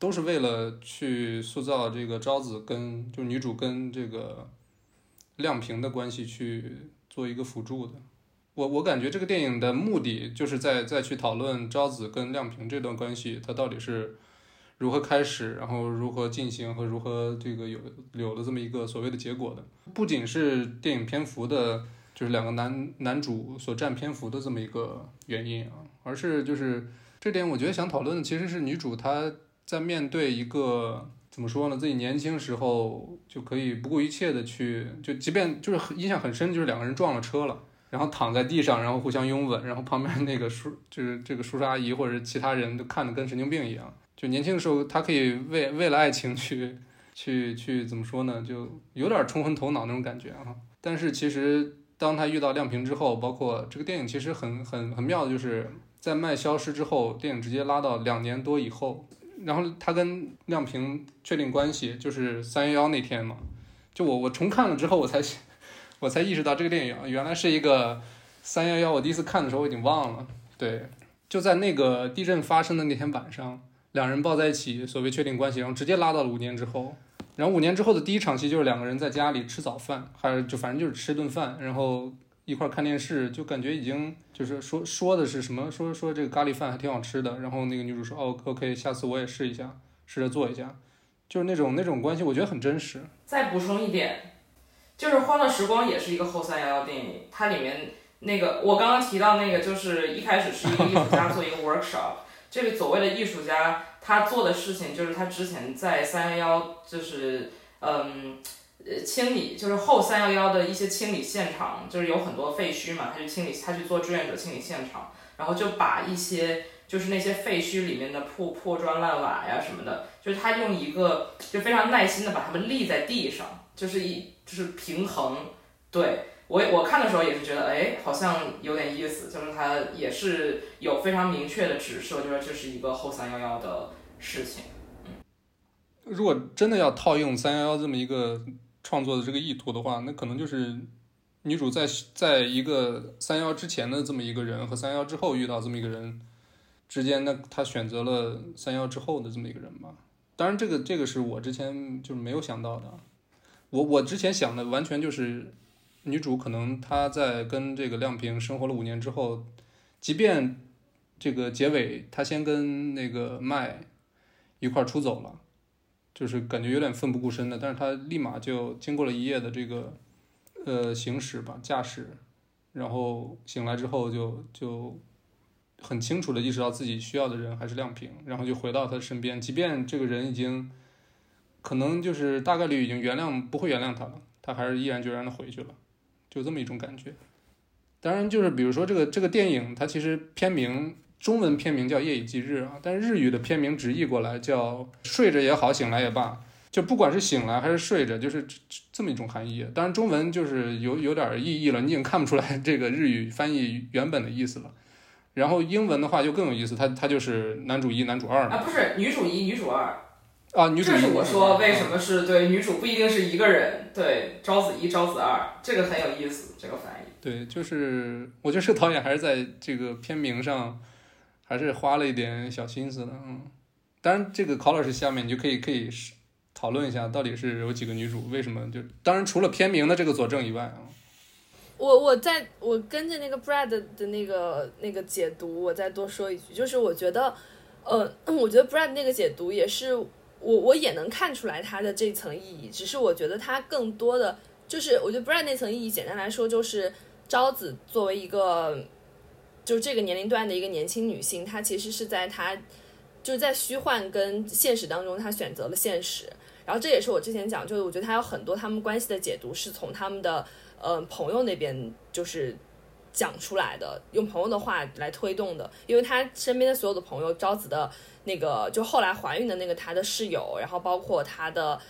都是为了去塑造这个昭子跟就女主跟这个亮平的关系去做一个辅助的。我我感觉这个电影的目的就是在再去讨论昭子跟亮平这段关系，它到底是如何开始，然后如何进行和如何这个有有了这么一个所谓的结果的。不仅是电影篇幅的，就是两个男男主所占篇幅的这么一个原因啊，而是就是这点我觉得想讨论的其实是女主她在面对一个怎么说呢，自己年轻时候就可以不顾一切的去，就即便就是很印象很深，就是两个人撞了车了，然后躺在地上，然后互相拥吻，然后旁边那个叔就是这个叔叔阿姨或者其他人都看的跟神经病一样。就年轻的时候，他可以为为了爱情去去去怎么说呢，就有点冲昏头脑那种感觉啊。但是其实当他遇到亮平之后，包括这个电影其实很很很妙的就是。在麦消失之后，电影直接拉到两年多以后，然后他跟亮平确定关系，就是三幺幺那天嘛。就我我重看了之后，我才我才意识到这个电影原来是一个三幺幺。我第一次看的时候我已经忘了。对，就在那个地震发生的那天晚上，两人抱在一起，所谓确定关系，然后直接拉到了五年之后。然后五年之后的第一场戏就是两个人在家里吃早饭，还是就反正就是吃顿饭，然后。一块看电视，就感觉已经就是说说的是什么，说说这个咖喱饭还挺好吃的。然后那个女主说：“哦，OK，下次我也试一下，试着做一下。”就是那种那种关系，我觉得很真实。再补充一点，就是《欢乐时光》也是一个后三幺幺电影，它里面那个我刚刚提到那个，就是一开始是一个艺术家做一个 workshop，这个所谓的艺术家他做的事情就是他之前在三幺幺就是嗯。呃，清理就是后三幺幺的一些清理现场，就是有很多废墟嘛，他去清理，他去做志愿者清理现场，然后就把一些就是那些废墟里面的破破砖烂瓦呀什么的，就是他用一个就非常耐心的把它们立在地上，就是一就是平衡。对我我看的时候也是觉得，哎，好像有点意思，就是他也是有非常明确的指示，就是这是一个后三幺幺的事情。如果真的要套用三幺幺这么一个。创作的这个意图的话，那可能就是女主在在一个三幺之前的这么一个人和三幺之后遇到这么一个人之间，那她选择了三幺之后的这么一个人吧。当然，这个这个是我之前就是没有想到的。我我之前想的完全就是女主可能她在跟这个亮平生活了五年之后，即便这个结尾她先跟那个麦一块出走了。就是感觉有点奋不顾身的，但是她立马就经过了一夜的这个，呃，行驶吧，驾驶，然后醒来之后就就很清楚的意识到自己需要的人还是亮平，然后就回到他身边，即便这个人已经可能就是大概率已经原谅不会原谅他了，他还是毅然决然的回去了，就这么一种感觉。当然，就是比如说这个这个电影，它其实片名。中文片名叫《夜以继日》啊，但日语的片名直译过来叫“睡着也好，醒来也罢”，就不管是醒来还是睡着，就是这么一种含义。当然，中文就是有有点意义了，你已经看不出来这个日语翻译原本的意思了。然后英文的话就更有意思，它它就是男主一、男主二啊，不是女主一、女主二啊，女主一。这是我说为什么是对女主不一定是一个人，对昭子一、昭子二，这个很有意思，这个翻译。对，就是我觉得这个导演还是在这个片名上。还是花了一点小心思的，嗯，当然这个考老师下面你就可以可以讨论一下，到底是有几个女主，为什么就当然除了片名的这个佐证以外啊，我我在我跟着那个 Brad 的那个那个解读，我再多说一句，就是我觉得，呃，我觉得 Brad 那个解读也是我我也能看出来他的这层意义，只是我觉得他更多的就是我觉得 Brad 那层意义，简单来说就是昭子作为一个。就是这个年龄段的一个年轻女性，她其实是在她就是在虚幻跟现实当中，她选择了现实。然后这也是我之前讲，就是我觉得她有很多他们关系的解读是从他们的呃朋友那边就是讲出来的，用朋友的话来推动的。因为她身边的所有的朋友，昭子的那个就后来怀孕的那个她的室友，然后包括她的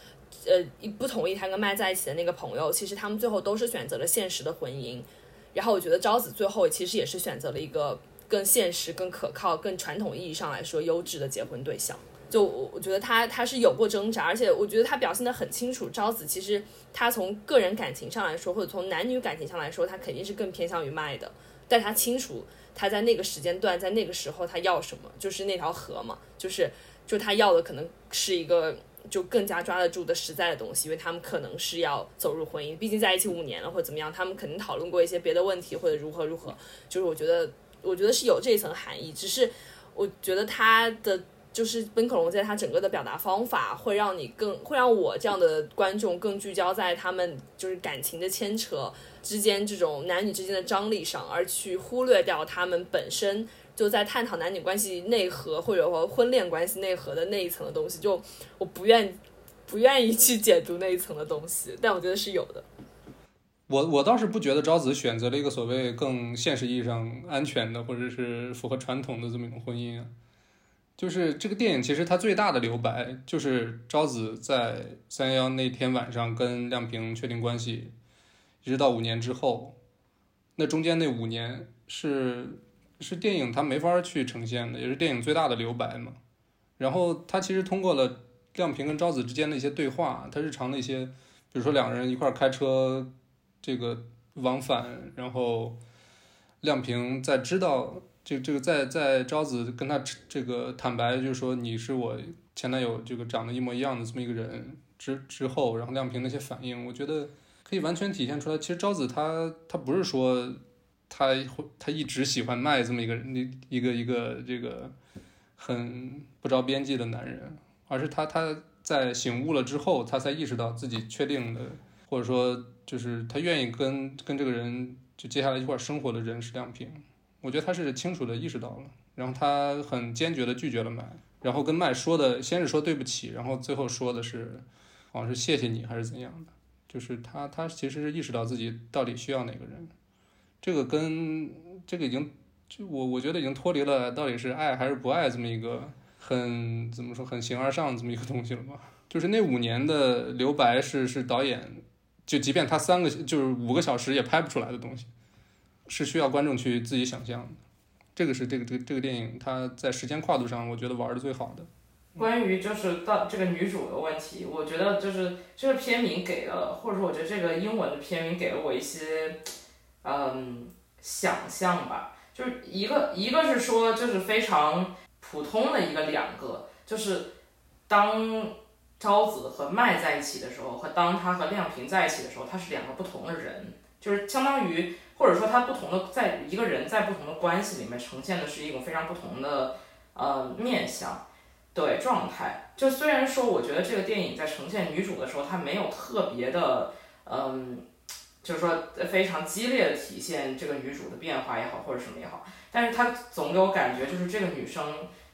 呃不同意她跟麦在一起的那个朋友，其实他们最后都是选择了现实的婚姻。然后我觉得昭子最后其实也是选择了一个更现实、更可靠、更传统意义上来说优质的结婚对象。就我我觉得他他是有过挣扎，而且我觉得他表现得很清楚。昭子其实他从个人感情上来说，或者从男女感情上来说，他肯定是更偏向于麦的。但他清楚他在那个时间段，在那个时候他要什么，就是那条河嘛，就是就他要的可能是一个。就更加抓得住的实在的东西，因为他们可能是要走入婚姻，毕竟在一起五年了或者怎么样，他们肯定讨论过一些别的问题或者如何如何。就是我觉得，我觉得是有这一层含义，只是我觉得他的就是奔可龙在他整个的表达方法会让你更会让我这样的观众更聚焦在他们就是感情的牵扯之间这种男女之间的张力上，而去忽略掉他们本身。就在探讨男女关系内核或者说婚恋关系内核的那一层的东西，就我不愿不愿意去解读那一层的东西，但我觉得是有的。我我倒是不觉得昭子选择了一个所谓更现实意义上安全的或者是符合传统的这么一种婚姻啊。就是这个电影其实它最大的留白就是昭子在三幺幺那天晚上跟亮平确定关系，一直到五年之后，那中间那五年是是电影它没法去呈现的，也是电影最大的留白嘛。然后它其实通过了亮平跟昭子之间的一些对话，他日常的一些，比如说两人一块开车。这个往返，然后亮平在知道这这个在在昭子跟他这个坦白，就是说你是我前男友，这个长得一模一样的这么一个人之之后，然后亮平那些反应，我觉得可以完全体现出来。其实昭子他他不是说他会他一直喜欢麦这么一个人，一一个一个这个很不着边际的男人，而是他他在醒悟了之后，他才意识到自己确定的，或者说。就是他愿意跟跟这个人就接下来一块生活的人是亮平，我觉得他是清楚的意识到了，然后他很坚决的拒绝了麦，然后跟麦说的先是说对不起，然后最后说的是好像是谢谢你还是怎样的，就是他他其实是意识到自己到底需要哪个人，这个跟这个已经就我我觉得已经脱离了到底是爱还是不爱这么一个很怎么说很形而上这么一个东西了吧，就是那五年的留白是是导演。就即便他三个就是五个小时也拍不出来的东西，是需要观众去自己想象的。这个是这个这个这个电影它在时间跨度上，我觉得玩的最好的。关于就是到这个女主的问题，我觉得就是这个片名给了，或者说我觉得这个英文的片名给了我一些嗯想象吧。就是一个一个是说就是非常普通的一个两个，就是当。昭子和麦在一起的时候，和当他和亮平在一起的时候，他是两个不同的人，就是相当于或者说他不同的在一个人在不同的关系里面呈现的是一种非常不同的呃面相，对状态。就虽然说我觉得这个电影在呈现女主的时候，它没有特别的嗯，就是说非常激烈的体现这个女主的变化也好，或者什么也好，但是它总给我感觉就是这个女生。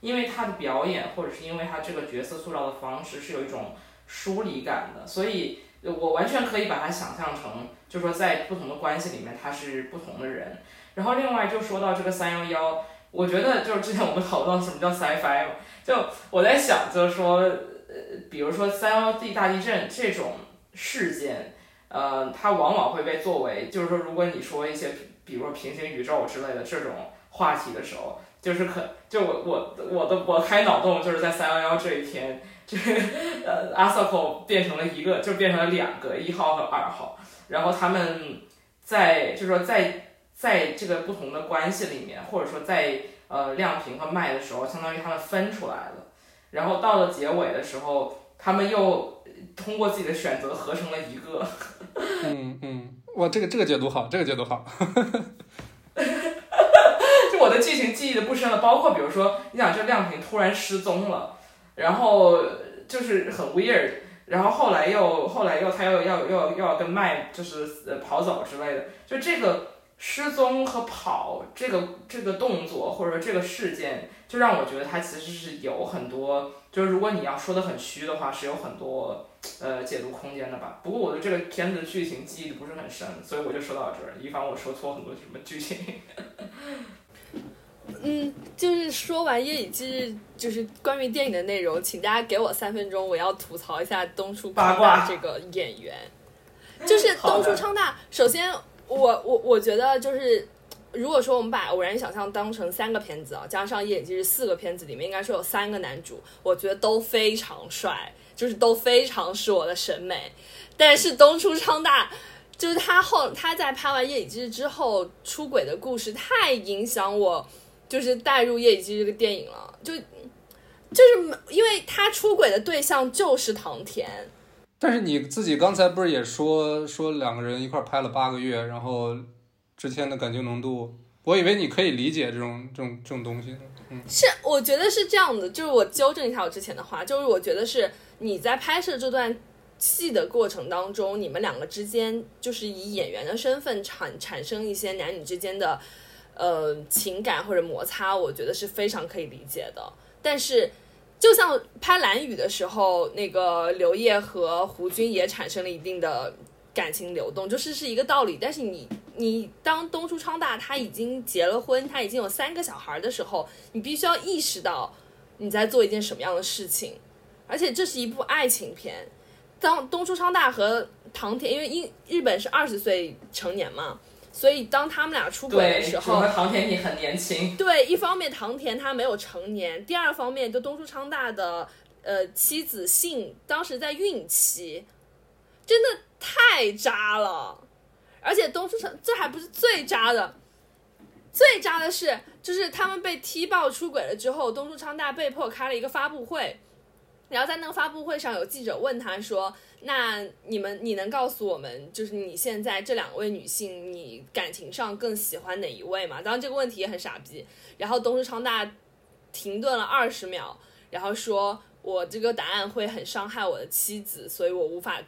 因为他的表演，或者是因为他这个角色塑造的方式是有一种疏离感的，所以我完全可以把它想象成，就说在不同的关系里面他是不同的人。然后另外就说到这个三幺幺，我觉得就是之前我们讨论什么叫 sci-fi，就我在想就是说，呃，比如说三幺地大地震这种事件，呃，它往往会被作为，就是说如果你说一些，比如说平行宇宙之类的这种话题的时候。就是可就我我我的我开脑洞就是在三幺幺这一天，就是呃阿瑟口变成了一个，就变成了两个一号和二号，然后他们在就是说在在这个不同的关系里面，或者说在呃亮屏和麦的时候，相当于他们分出来了，然后到了结尾的时候，他们又通过自己的选择合成了一个。嗯嗯，哇，这个这个解读好，这个解读好。就我的剧情记忆的不深了，包括比如说，你想这亮屏突然失踪了，然后就是很 weird，然后后来又后来又他又要又又要跟麦就是呃跑走之类的，就这个失踪和跑这个这个动作或者说这个事件，就让我觉得他其实是有很多，就是如果你要说的很虚的话，是有很多呃解读空间的吧。不过我的这个片子的剧情记忆不是很深，所以我就说到这儿，以防我说错很多什么剧情。嗯，就是说完《夜以继日》，就是关于电影的内容，请大家给我三分钟，我要吐槽一下东出昌大这个演员。就是东出昌大，首先我我我觉得就是，如果说我们把《偶然想象》当成三个片子啊，加上《夜以继日》四个片子里面，应该说有三个男主，我觉得都非常帅，就是都非常是我的审美。但是东出昌大。就是他后他在拍完《夜以继日》之后出轨的故事太影响我，就是带入《夜以继日》这个电影了。就就是因为他出轨的对象就是唐田。但是你自己刚才不是也说说两个人一块拍了八个月，然后之前的感情浓度，我以为你可以理解这种这种这种东西。嗯，是我觉得是这样的，就是我纠正一下我之前的话，就是我觉得是你在拍摄这段。戏的过程当中，你们两个之间就是以演员的身份产产生一些男女之间的，呃情感或者摩擦，我觉得是非常可以理解的。但是，就像拍《蓝雨》的时候，那个刘烨和胡军也产生了一定的感情流动，就是是一个道理。但是你你当东出昌大他已经结了婚，他已经有三个小孩的时候，你必须要意识到你在做一件什么样的事情，而且这是一部爱情片。当东出昌大和唐田，因为英日本是二十岁成年嘛，所以当他们俩出轨的，时候唐田你很年轻，对，一方面唐田他没有成年，第二方面就东出昌大的呃妻子信当时在孕期，真的太渣了，而且东出昌这还不是最渣的，最渣的是就是他们被踢爆出轨了之后，东出昌大被迫开了一个发布会。然后在那个发布会上，有记者问他说：“那你们，你能告诉我们，就是你现在这两位女性，你感情上更喜欢哪一位吗？”当然这个问题也很傻逼。然后东出昌大停顿了二十秒，然后说：“我这个答案会很伤害我的妻子，所以我无法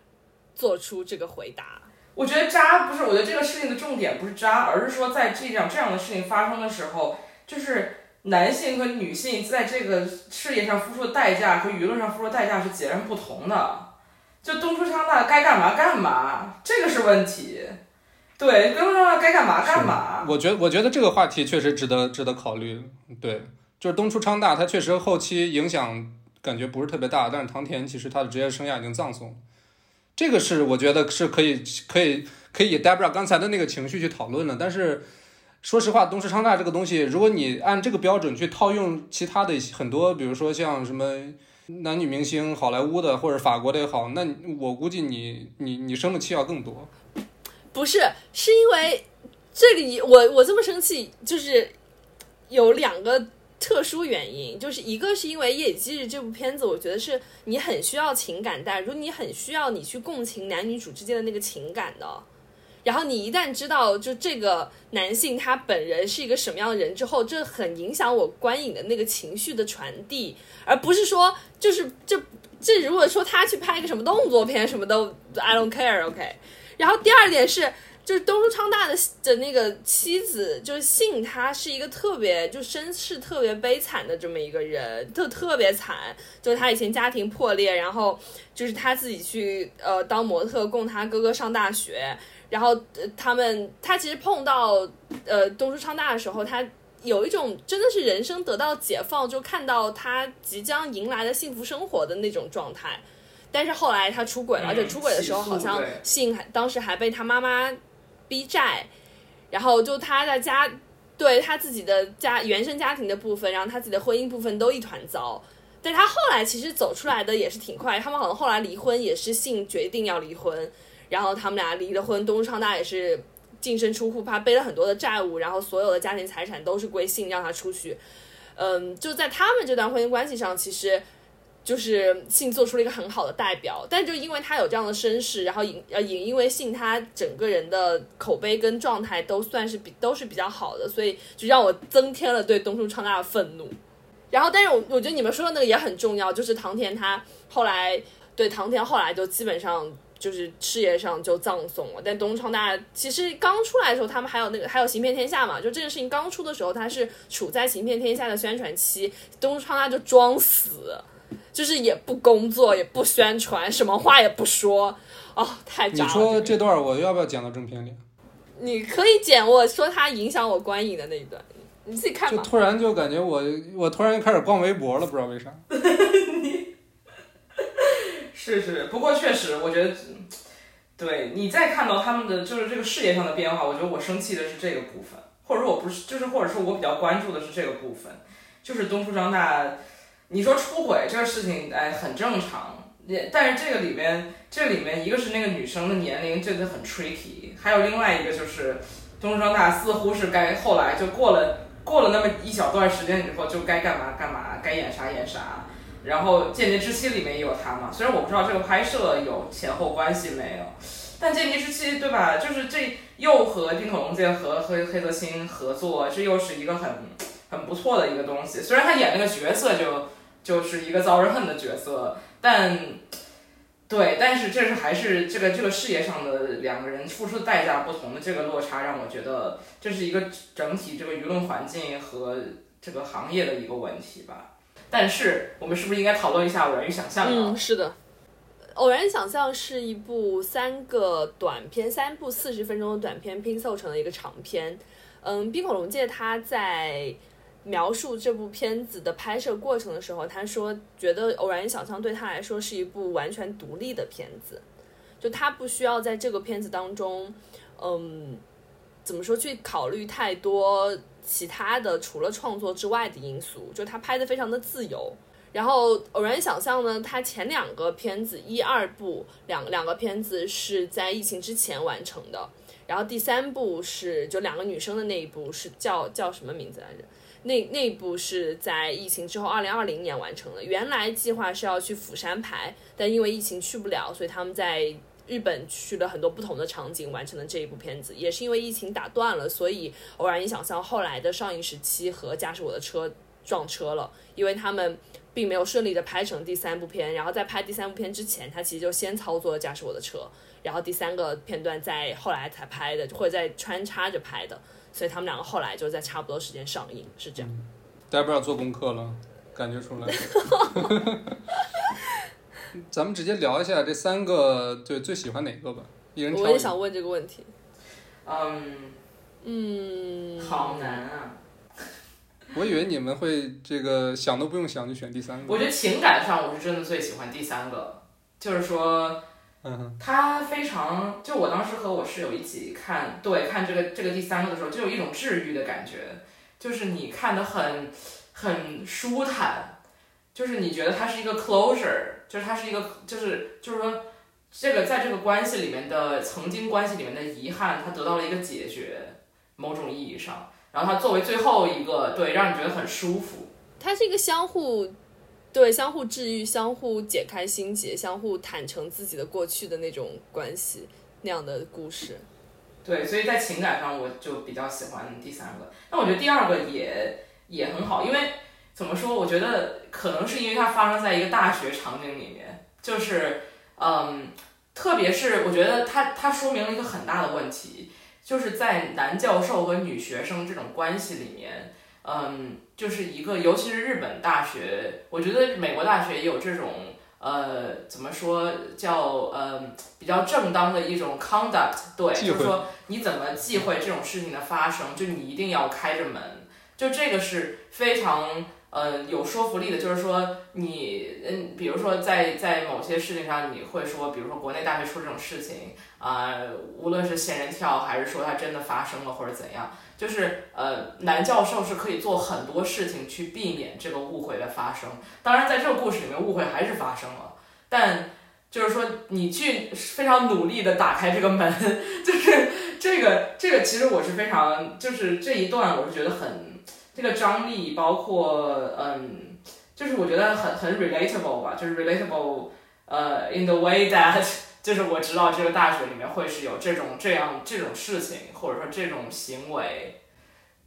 做出这个回答。我觉得渣不是，我觉得这个事情的重点不是渣，而是说在这样这样的事情发生的时候，就是男性和女性在这个事业上付出的代价和舆论上付出的代价是截然不同的。就东出昌大该干嘛干嘛，这个是问题。对，东出昌大该干嘛干嘛。我觉得我觉得这个话题确实值得值得考虑。对，就是东出昌大，他确实后期影响感觉不是特别大，但是唐田其实他的职业生涯已经葬送。这个是我觉得是可以可以可以以 Debra 刚才的那个情绪去讨论的，但是说实话，东出昌大这个东西，如果你按这个标准去套用其他的很多，比如说像什么男女明星、好莱坞的或者法国的也好，那我估计你你你生的气要更多。不是，是因为这里我我这么生气，就是有两个特殊原因，就是一个是因为《夜以继日》这部片子，我觉得是你很需要情感带入，你很需要你去共情男女主之间的那个情感的。然后你一旦知道就这个男性他本人是一个什么样的人之后，这很影响我观影的那个情绪的传递，而不是说就是这这如果说他去拍一个什么动作片什么的，I don't care，OK、然后第二点是，就是东叔昌大的的那个妻子，就是信他是一个特别就身世特别悲惨的这么一个人，特特别惨，就是他以前家庭破裂，然后就是他自己去呃当模特供他哥哥上大学，然后呃他们他其实碰到呃东叔昌大的时候，他。有一种真的是人生得到解放，就看到他即将迎来的幸福生活的那种状态。但是后来他出轨了，而且出轨的时候好像性还当时还被他妈妈逼债，然后就他在家对他自己的家原生家庭的部分，然后他自己的婚姻部分都一团糟。但他后来其实走出来的也是挺快，他们好像后来离婚也是信决定要离婚，然后他们俩离了婚，东出昌大也是净身出户，怕背了很多的债务，然后所有的家庭财产都是归信让他出去。嗯，就在他们这段婚姻关系上，其实就是信做出了一个很好的代表，但就因为他有这样的身世，然后也呃也因为信他整个人的口碑跟状态都算是比都是比较好的，所以就让我增添了对东出昌大的愤怒。然后，但是我我觉得你们说的那个也很重要，就是唐田他后来对唐田后来就基本上就是事业上就葬送了。但东昌大其实刚出来的时候，他们还有那个还有行骗天下嘛，就这件事情刚出的时候，他是处在行骗天下的宣传期，东昌大就装死，就是也不工作，也不宣传，什么话也不说，哦，太渣了。你说这段我要不要剪到正片里？你可以剪我说他影响我观影的那一段，你自己看吧。就突然就感觉我我突然就开始逛微博了，不知道为啥。是是，不过确实，我觉得，对你再看到他们的就是这个事业上的变化，我觉得我生气的是这个部分，或者说我不是，就是或者说我比较关注的是这个部分，就是东出张大，你说出轨这个事情，哎，很正常，也但是这个里面，这里面一个是那个女生的年龄，这个很 tricky，还有另外一个就是东出张大似乎是该后来就过了过了那么一小段时间以后，就该干嘛干嘛，该演啥演啥。然后《间谍之妻》里面也有他嘛，虽然我不知道这个拍摄有前后关系没有，但《间谍之妻》对吧？就是这又和丁口龙介和黑黑泽清合作，这又是一个很很不错的一个东西。虽然他演那个角色就就是一个遭人恨的角色，但对，但是这是还是这个这个事业上的两个人付出的代价不同的这个落差，让我觉得这是一个整体这个舆论环境和这个行业的一个问题吧。但是我们是不是应该讨论一下《偶然与想象》呢？嗯，是的，《偶然想象》是一部三个短片，三部四十分钟的短片拼凑成了一个长片。嗯，冰口龙介他在描述这部片子的拍摄过程的时候，他说觉得《偶然与想象》对他来说是一部完全独立的片子，就他不需要在这个片子当中，嗯，怎么说去考虑太多其他的除了创作之外的因素，就他拍的非常的自由。然后《偶然想象》呢，他前两个片子一二部两两个片子是在疫情之前完成的，然后第三部是就两个女生的那一部是叫叫什么名字来着？那那部是在疫情之后二零二零年完成的。原来计划是要去釜山拍，但因为疫情去不了，所以他们在日本去了很多不同的场景完成了这一部片子。也是因为疫情打断了，所以《偶然与想象》后来的上映时期和《驾驶我的车》撞车了，因为他们。并没有顺利的拍成第三部片，然后在拍第三部片之前，他其实就先操作了驾驶我的车，然后第三个片段在后来才拍的，或者在穿插着拍的，所以他们两个后来就在差不多时间上映，是这样。大家不要做功课了，感觉出来。咱们直接聊一下这三个，对最喜欢哪个吧？一人挑一个。我也想问这个问题。嗯嗯，好难啊！我以为你们会这个想都不用想就选第三个。我觉得情感上我是真的最喜欢第三个，就是说，嗯，他非常，就我当时和我室友一起看，对，看这个这个第三个的时候，就有一种治愈的感觉，就是你看的很很舒坦，就是你觉得它是一个 closure，就是它是一个，就是就是说，这个在这个关系里面的曾经关系里面的遗憾，它得到了一个解决，某种意义上。然后它作为最后一个，对，让你觉得很舒服。它是一个相互，对，相互治愈、相互解开心结、相互坦诚自己的过去的那种关系那样的故事。对，所以在情感上我就比较喜欢第三个。那我觉得第二个也也很好，因为怎么说？我觉得可能是因为它发生在一个大学场景里面，就是嗯，特别是我觉得它它说明了一个很大的问题。就是在男教授和女学生这种关系里面，嗯，就是一个，尤其是日本大学，我觉得美国大学也有这种，呃，怎么说叫呃比较正当的一种 conduct，对，就是说你怎么忌讳这种事情的发生，就你一定要开着门，就这个是非常。呃，有说服力的，就是说你，嗯，比如说在在某些事情上，你会说，比如说国内大学出这种事情，啊，无论是仙人跳，还是说它真的发生了或者怎样，就是呃，男教授是可以做很多事情去避免这个误会的发生。当然，在这个故事里面，误会还是发生了，但就是说你去非常努力的打开这个门，就是这个这个，其实我是非常，就是这一段我是觉得很。这个张力包括，嗯，就是我觉得很很 relatable 吧，就是 relatable，呃，in the way that，就是我知道这个大学里面会是有这种这样这种事情，或者说这种行为，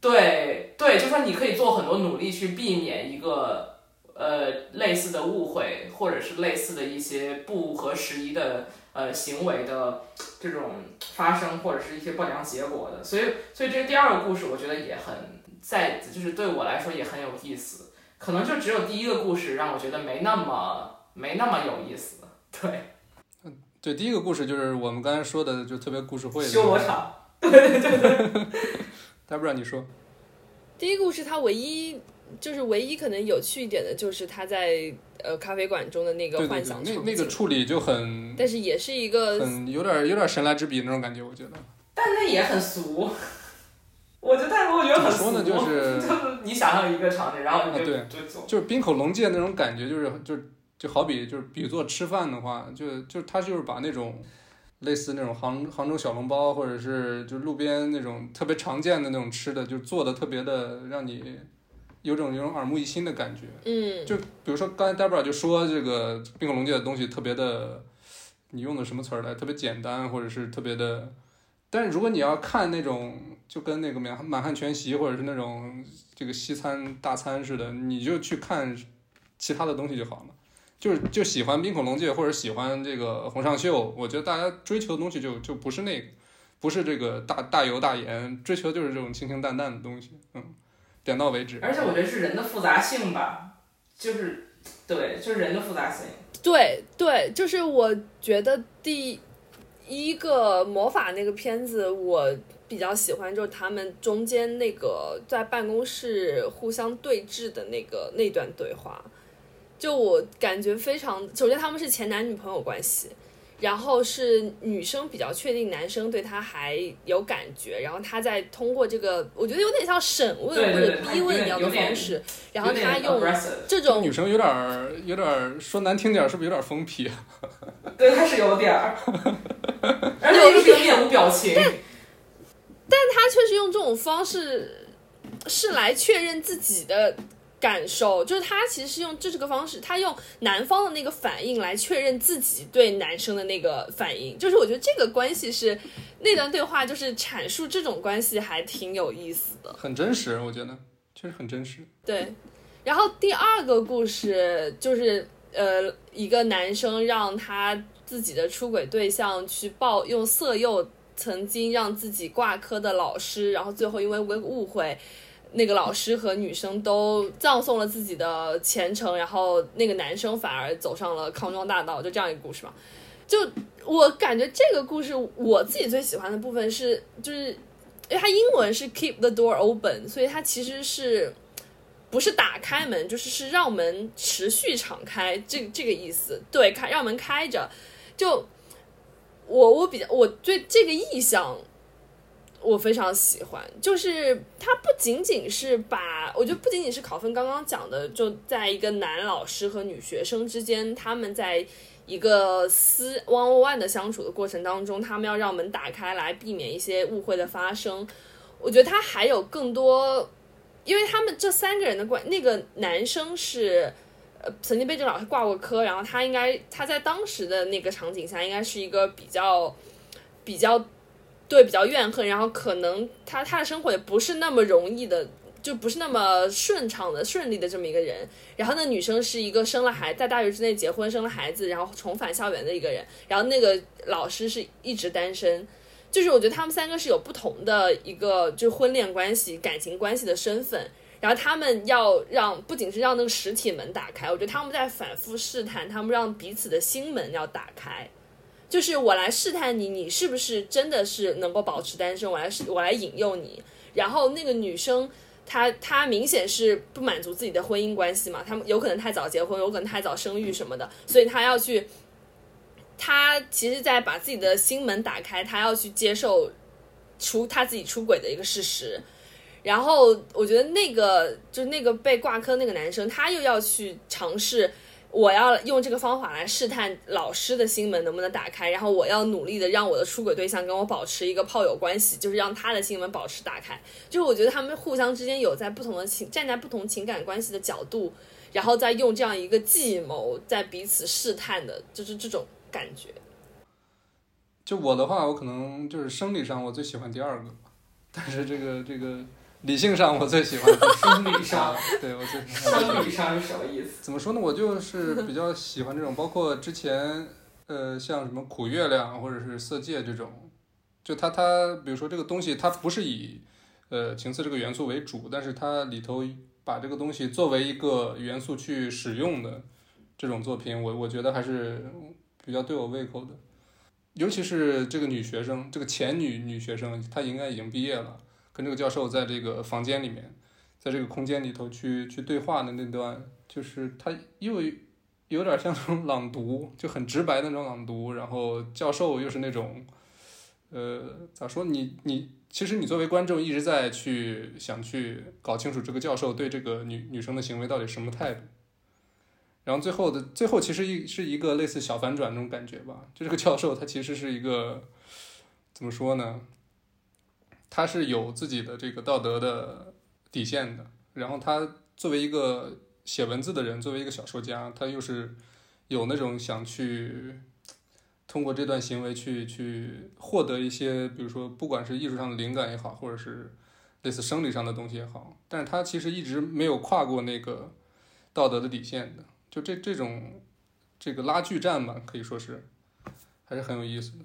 对对，就说你可以做很多努力去避免一个呃类似的误会，或者是类似的一些不合时宜的呃行为的这种发生，或者是一些不良结果的，所以所以这第二个故事我觉得也很。在就是对我来说也很有意思，可能就只有第一个故事让我觉得没那么没那么有意思。对，嗯，对，第一个故事就是我们刚才说的，就特别故事会修罗场。对对对。大不让你说。第一个故事它唯一就是唯一可能有趣一点的就是他在呃咖啡馆中的那个幻想那那个处理就很，但是也是一个很有点有点神来之笔那种感觉，我觉得。但那也很俗。我觉得，但是我觉得很俗，就是 就是你想象一个场景，然后你就就走，就是冰口龙介那种感觉，就是就就好比就是比作吃饭的话，就就他就是把那种类似那种杭杭州小笼包，或者是就路边那种特别常见的那种吃的，就做的特别的让你有种有种耳目一新的感觉。嗯，就比如说刚才 Debra 就说这个冰口龙界的东西特别的，你用的什么词儿来？特别简单，或者是特别的。但是如果你要看那种，就跟那个满满汉全席或者是那种这个西餐大餐似的，你就去看其他的东西就好了。就是就喜欢冰口龙介或者喜欢这个洪尚秀，我觉得大家追求的东西就就不是那个，不是这个大大油大盐，追求就是这种清清淡淡的东西，嗯，点到为止。而且我觉得是人的复杂性吧，就是对，就是人的复杂性。对对，就是我觉得第第一个魔法那个片子，我比较喜欢，就是他们中间那个在办公室互相对峙的那个那段对话，就我感觉非常，首先他们是前男女朋友关系。然后是女生比较确定男生对她还有感觉，然后她再通过这个，我觉得有点像审问或者逼问一样的方式，然后她用这种女生有点儿有点儿说难听点儿，是不是有点疯批？对，她是有点儿，而且是面无表情。但，但她确实用这种方式是来确认自己的。感受就是他其实是用这是个方式，他用男方的那个反应来确认自己对男生的那个反应，就是我觉得这个关系是那段对话，就是阐述这种关系还挺有意思的，很真实，我觉得确实很真实。对，然后第二个故事就是呃，一个男生让他自己的出轨对象去报用色诱曾经让自己挂科的老师，然后最后因为误会。那个老师和女生都葬送了自己的前程，然后那个男生反而走上了康庄大道，就这样一个故事嘛。就我感觉这个故事，我自己最喜欢的部分是，就是因为它英文是 keep the door open，所以它其实是不是打开门，就是是让门持续敞开，这这个意思。对，开让门开着。就我我比较我对这个意象。我非常喜欢，就是它不仅仅是把，我觉得不仅仅是考分刚刚讲的，就在一个男老师和女学生之间，他们在一个私 one on one 的相处的过程当中，他们要让门打开来，避免一些误会的发生。我觉得他还有更多，因为他们这三个人的关，那个男生是呃曾经被这老师挂过科，然后他应该他在当时的那个场景下，应该是一个比较比较。对，比较怨恨，然后可能他他的生活也不是那么容易的，就不是那么顺畅的、顺利的这么一个人。然后那女生是一个生了孩，在大学之内结婚生了孩子，然后重返校园的一个人。然后那个老师是一直单身，就是我觉得他们三个是有不同的一个就婚恋关系、感情关系的身份。然后他们要让不仅是让那个实体门打开，我觉得他们在反复试探，他们让彼此的心门要打开。就是我来试探你，你是不是真的是能够保持单身？我来，我来引诱你。然后那个女生，她她明显是不满足自己的婚姻关系嘛，他们有可能太早结婚，有可能太早生育什么的，所以她要去，她其实在把自己的心门打开，她要去接受出她自己出轨的一个事实。然后我觉得那个就那个被挂科那个男生，他又要去尝试。我要用这个方法来试探老师的心门能不能打开，然后我要努力的让我的出轨对象跟我保持一个炮友关系，就是让他的心门保持打开。就是我觉得他们互相之间有在不同的情站在不同情感关系的角度，然后再用这样一个计谋在彼此试探的，就是这种感觉。就我的话，我可能就是生理上我最喜欢第二个，但是这个这个。理性上我最喜欢，生理上，对我最生理上是什么意思？怎么说呢？我就是比较喜欢这种，包括之前，呃，像什么苦月亮或者是色戒这种，就它它，比如说这个东西它不是以，呃，情色这个元素为主，但是它里头把这个东西作为一个元素去使用的这种作品，我我觉得还是比较对我胃口的，尤其是这个女学生，这个前女女学生，她应该已经毕业了。跟这个教授在这个房间里面，在这个空间里头去去对话的那段，就是他又有点像那种朗读，就很直白的那种朗读。然后教授又是那种，呃，咋说？你你其实你作为观众一直在去想去搞清楚这个教授对这个女女生的行为到底什么态度。然后最后的最后其实一是一个类似小反转那种感觉吧。就这个教授他其实是一个怎么说呢？他是有自己的这个道德的底线的，然后他作为一个写文字的人，作为一个小说家，他又是有那种想去通过这段行为去去获得一些，比如说不管是艺术上的灵感也好，或者是类似生理上的东西也好，但是他其实一直没有跨过那个道德的底线的，就这这种这个拉锯战吧，可以说是还是很有意思的。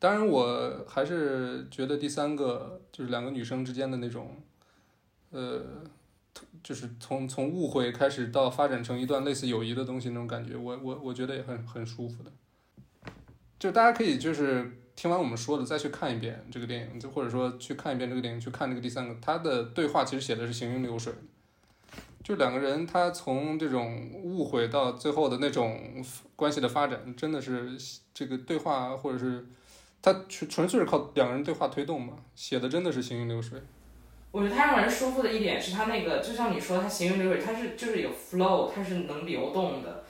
当然，我还是觉得第三个就是两个女生之间的那种，呃，就是从从误会开始到发展成一段类似友谊的东西那种感觉，我我我觉得也很很舒服的。就大家可以就是听完我们说的再去看一遍这个电影，就或者说去看一遍这个电影，去看这个第三个，他的对话其实写的是行云流水。就两个人，他从这种误会到最后的那种关系的发展，真的是这个对话，或者是他纯纯粹是靠两个人对话推动嘛，写的真的是行云流水。我觉得他让人舒服的一点是他那个，就像你说，他行云流水，他是就是有 flow，他是能流动的，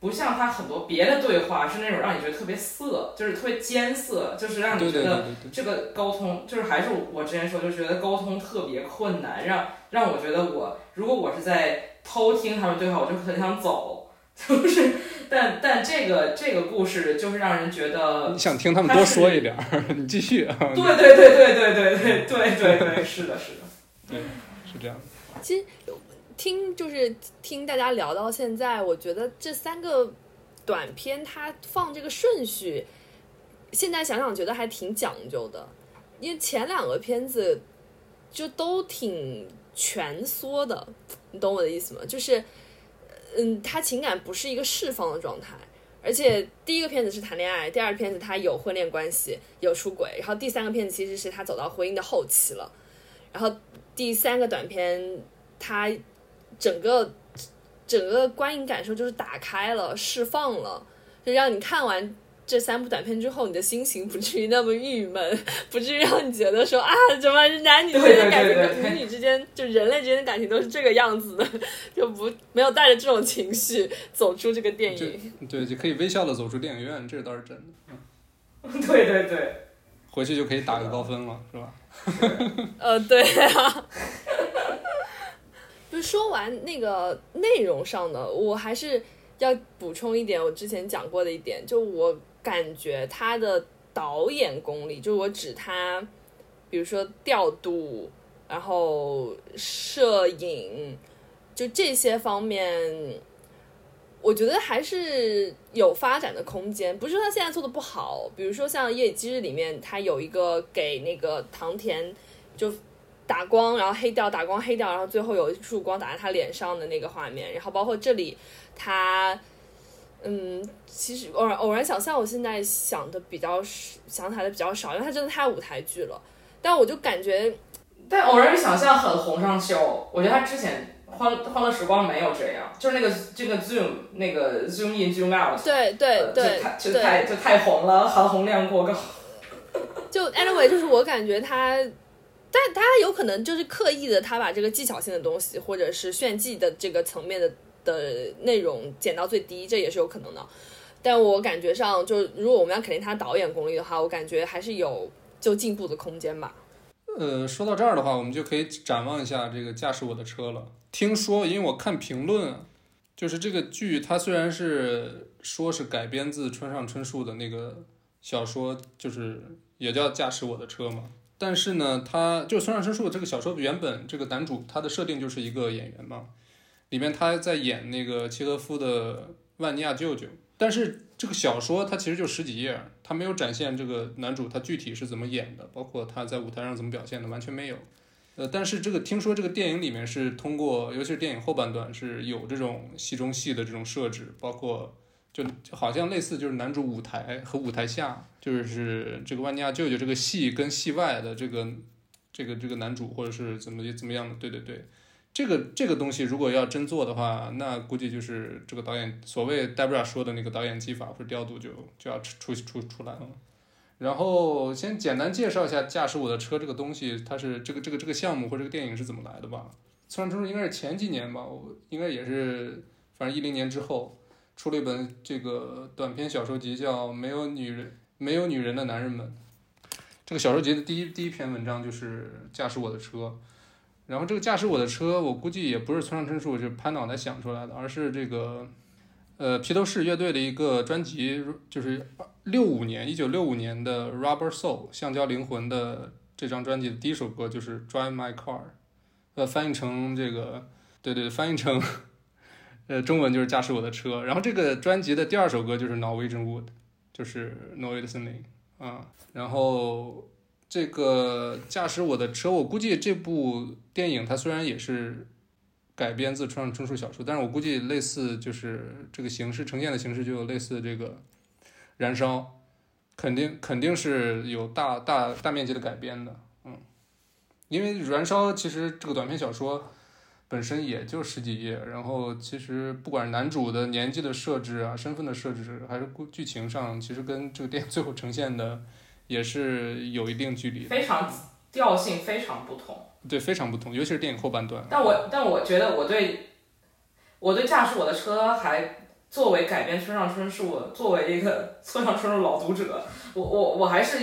不像他很多别的对话是那种让你觉得特别涩，就是特别艰涩，就是让你觉得这个沟通，就是还是我之前说，就觉得沟通特别困难，让让我觉得我如果我是在偷听他们对话，我就很想走，就是，但但这个这个故事就是让人觉得你想听他们多说一点儿，你继续啊。对对对对对对对对对对，是的，是的。对，是这样。其实听就是听大家聊到现在，我觉得这三个短片它放这个顺序，现在想想觉得还挺讲究的。因为前两个片子就都挺蜷缩的，你懂我的意思吗？就是，嗯，他情感不是一个释放的状态，而且第一个片子是谈恋爱，第二个片子他有婚恋关系，有出轨，然后第三个片子其实是他走到婚姻的后期了，然后。第三个短片，他整个整个观影感受就是打开了、释放了，就让你看完这三部短片之后，你的心情不至于那么郁闷，不至于让你觉得说啊，怎么男女之间的感情、男女之间就人类之间的感情都是这个样子的，就不没有带着这种情绪走出这个电影。对，就可以微笑的走出电影院，这倒是真的。嗯，对对对。回去就可以打个高分了，是吧？呃，对啊。就说完那个内容上的，我还是要补充一点，我之前讲过的一点，就我感觉他的导演功力，就是我指他，比如说调度，然后摄影，就这些方面。我觉得还是有发展的空间，不是说他现在做的不好。比如说像《夜以继日》里面，他有一个给那个唐田就打光，然后黑掉，打光黑掉，然后最后有一束光打在他脸上的那个画面。然后包括这里，他嗯，其实偶然偶然想象，我现在想的比较想起来的比较少，因为他真的太舞台剧了。但我就感觉，但偶然想象很红上秀。我觉得他之前。欢欢乐时光没有这样，就是那个这个 zoom 那个 zoom in zoom out，对对对，就太就太红了，含红量过高。就 anyway，就是我感觉他，但他有可能就是刻意的，他把这个技巧性的东西，或者是炫技的这个层面的的内容减到最低，这也是有可能的。但我感觉上，就如果我们要肯定他导演功力的话，我感觉还是有就进步的空间吧。呃，说到这儿的话，我们就可以展望一下这个驾驶我的车了。听说，因为我看评论，就是这个剧它虽然是说是改编自村上春树的那个小说，就是也叫《驾驶我的车》嘛，但是呢，它就村上春树这个小说原本这个男主他的设定就是一个演员嘛，里面他在演那个契诃夫的万尼亚舅舅，但是这个小说它其实就十几页，它没有展现这个男主他具体是怎么演的，包括他在舞台上怎么表现的，完全没有。呃，但是这个听说这个电影里面是通过，尤其是电影后半段是有这种戏中戏的这种设置，包括就好像类似就是男主舞台和舞台下，就是这个万尼亚舅舅这个戏跟戏外的这个这个这个男主或者是怎么怎么样的，对对对，这个这个东西如果要真做的话，那估计就是这个导演所谓 Debra 说的那个导演技法或者调度就就要出出出来了。然后先简单介绍一下驾驶我的车这个东西，它是这个这个这个项目或这个电影是怎么来的吧？村上春树应该是前几年吧，我应该也是，反正一零年之后出了一本这个短篇小说集，叫《没有女人没有女人的男人们》。这个小说集的第一第一篇文章就是驾驶我的车，然后这个驾驶我的车，我估计也不是村上春树就是拍脑袋想出来的，而是这个。呃，披头士乐队的一个专辑，就是六五年，一九六五年的《Rubber Soul》橡胶灵魂的这张专辑的第一首歌就是《Drive My Car》，呃，翻译成这个，对对，翻译成 呃，中文就是驾驶我的车。然后这个专辑的第二首歌就是 Norwegian Wood，就是挪威的森林啊。然后这个驾驶我的车，我估计这部电影它虽然也是改编自村上春树小说，但是我估计类似就是这个形式呈现的形式就有类似这个燃烧，肯定肯定是有大大大面积的改编的，嗯，因为燃烧其实这个短篇小说。本身也就十几页，然后其实不管男主的年纪的设置啊、身份的设置，还是故剧情上，其实跟这个电影最后呈现的也是有一定距离，非常调性非常不同。对，非常不同，尤其是电影后半段。但我但我觉得我对我对驾驶我的车还作为改编村上春树，作为一个 村上春树老读者，我我我还是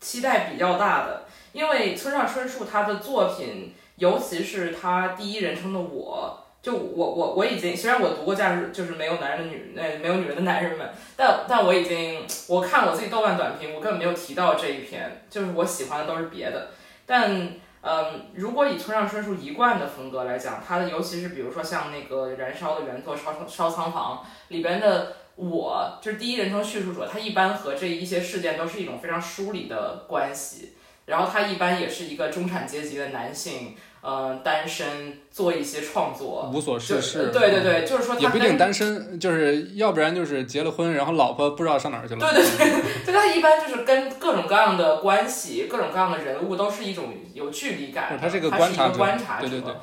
期待比较大的，因为村上春树他的作品。尤其是他第一人称的我，就我我我已经虽然我读过《价值》，就是没有男人的女呃没有女人的男人们，但但我已经我看我自己豆瓣短评，我根本没有提到这一篇，就是我喜欢的都是别的。但嗯，如果以村上春树一贯的风格来讲，他的尤其是比如说像那个《燃烧》的原作《烧烧仓房》里边的我，就是第一人称叙述者，他一般和这一些事件都是一种非常疏离的关系。然后他一般也是一个中产阶级的男性，呃，单身做一些创作，无所事事。对对对，就是说也不一定单身，就是要不然就是结了婚，然后老婆不知道上哪儿去了。对对对，就他一般就是跟各种各样的关系、各种各样的人物都是一种有距离感。他是一个观察者。对对对。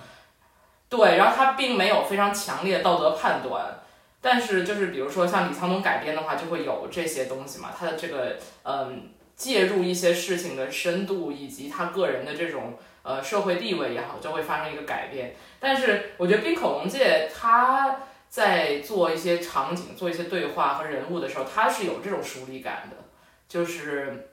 对，然后他并没有非常强烈的道德判断，但是就是比如说像李沧东改编的话，就会有这些东西嘛，他的这个嗯。介入一些事情的深度，以及他个人的这种呃社会地位也好，就会发生一个改变。但是我觉得冰口龙介他在做一些场景、做一些对话和人物的时候，他是有这种疏离感的。就是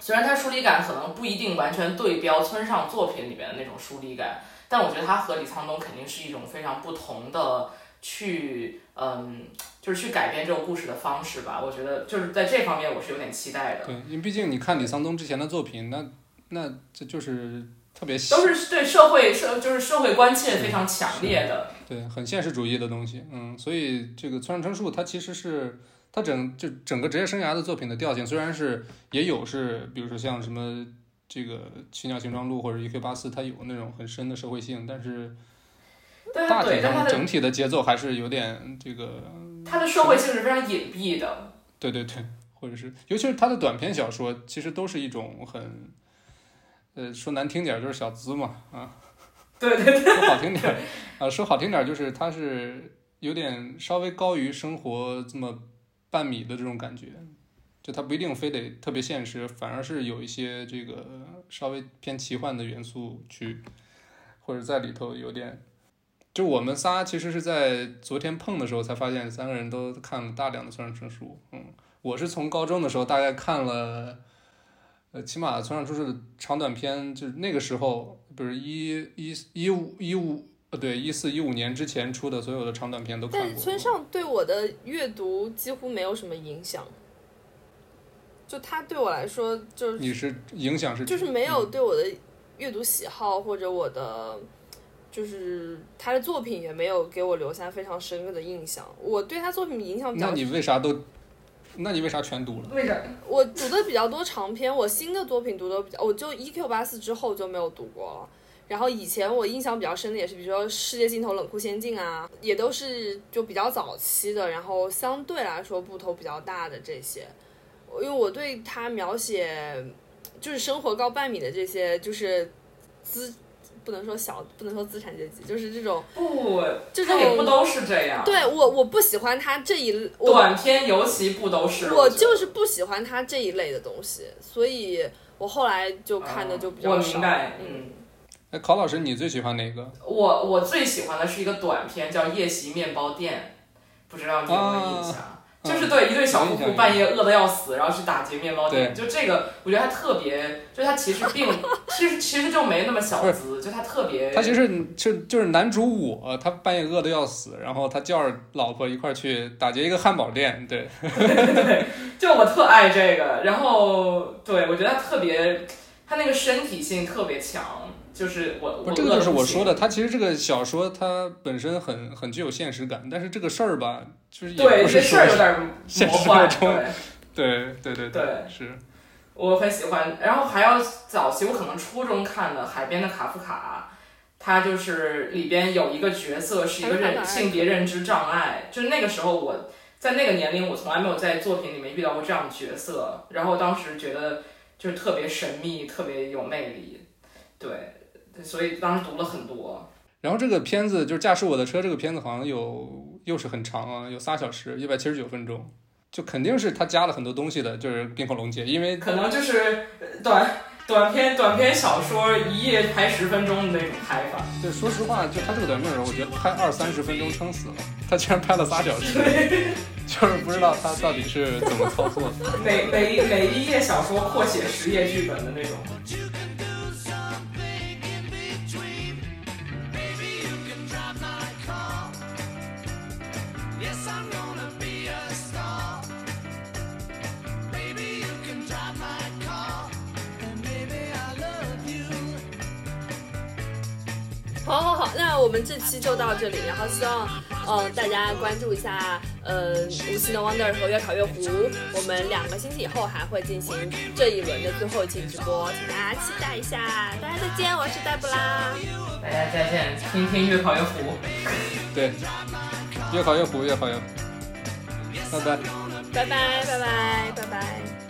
虽然他疏离感可能不一定完全对标村上作品里面的那种疏离感，但我觉得他和李沧东肯定是一种非常不同的去嗯。就是去改变这个故事的方式吧，我觉得就是在这方面我是有点期待的。对，因为毕竟你看李沧东之前的作品，那那这就是特别都是对社会社就是社会关切非常强烈的，对，很现实主义的东西。嗯，所以这个村上春树他其实是他整就整个职业生涯的作品的调性，虽然是也有是，比如说像什么这个《青鸟形状录》或者《E.K. 八四》，它有那种很深的社会性，但是大体上整体的节奏还是有点这个。他的社会性是非常隐蔽的，对对对，或者是，尤其是他的短篇小说，其实都是一种很，呃，说难听点就是小资嘛，啊，对对对，说好听点，啊，说好听点就是他是有点稍微高于生活这么半米的这种感觉，就他不一定非得特别现实，反而是有一些这个稍微偏奇幻的元素去，或者在里头有点。就我们仨其实是在昨天碰的时候才发现，三个人都看了大量的村上春树。嗯，我是从高中的时候大概看了，呃，起码村上春树的长短篇，就是那个时候不是一一一五一五呃对一四一五年之前出的所有的长短篇都看过。但村上对我的阅读几乎没有什么影响，就他对我来说，就是你是影响是就是没有对我的阅读喜好或者我的。就是他的作品也没有给我留下非常深刻的印象。我对他作品影响比较……那你为啥都？那你为啥全读了？为啥？我读的比较多长篇，我新的作品读的比较，我就 E Q 八四之后就没有读过了。然后以前我印象比较深的也是，比如说《世界尽头冷酷仙境》啊，也都是就比较早期的，然后相对来说部头比较大的这些。因为我对他描写就是生活高半米的这些，就是资。不能说小，不能说资产阶级，就是这种不，这种也不都是这样。对我，我不喜欢他这一短篇，尤其不都是。我就是不喜欢他这一类的东西，所以我后来就看的就比较少。我明白，嗯。哎，考老师，你最喜欢哪个？我我最喜欢的是一个短片，叫《夜袭面包店》，不知道你有没有印象？就是对一对小夫妇半夜饿得要死，然后去打劫面包店。就这个，我觉得他特别，就他其实并其实其实就没那么小资，就他特别。他其实就就是男主我，他半夜饿得要死，然后他叫着老婆一块去打劫一个汉堡店。对，对，就我特爱这个。然后对我觉得他特别，他那个身体性特别强。就是我不，这个就是我说的，他其实这个小说它本身很很具有现实感，但是这个事儿吧，就是也对这事儿有点现实魔幻，中对。对对对对是我很喜欢。然后还要早期我可能初中看的《海边的卡夫卡》，他就是里边有一个角色是一个认性别认知障碍，就是那个时候我在那个年龄，我从来没有在作品里面遇到过这样的角色，然后当时觉得就是特别神秘，特别有魅力，对，所以当时读了很多。然后这个片子就是《驾驶我的车》这个片子，好像有又是很长啊，有仨小时，一百七十九分钟，就肯定是他加了很多东西的，就是《冰火龙介》，因为可能就是呃短短篇短篇小说一页拍十分钟的那种拍法。对说实话，就他这个短片儿，我觉得拍二三十分钟撑死了，他竟然拍了仨小时，就是不知道他到底是怎么操作的。每每一每一页小说扩写十页剧本的那种。那我们这期就到这里，然后希望呃大家关注一下呃无锡的 Wonder 和越考越糊，我们两个星期以后还会进行这一轮的最后一期直播，请大家期待一下。大家再见，我是黛布拉，大家再见，听听越考越糊。对，越考越糊，越考越糊。拜拜。拜拜拜拜拜拜。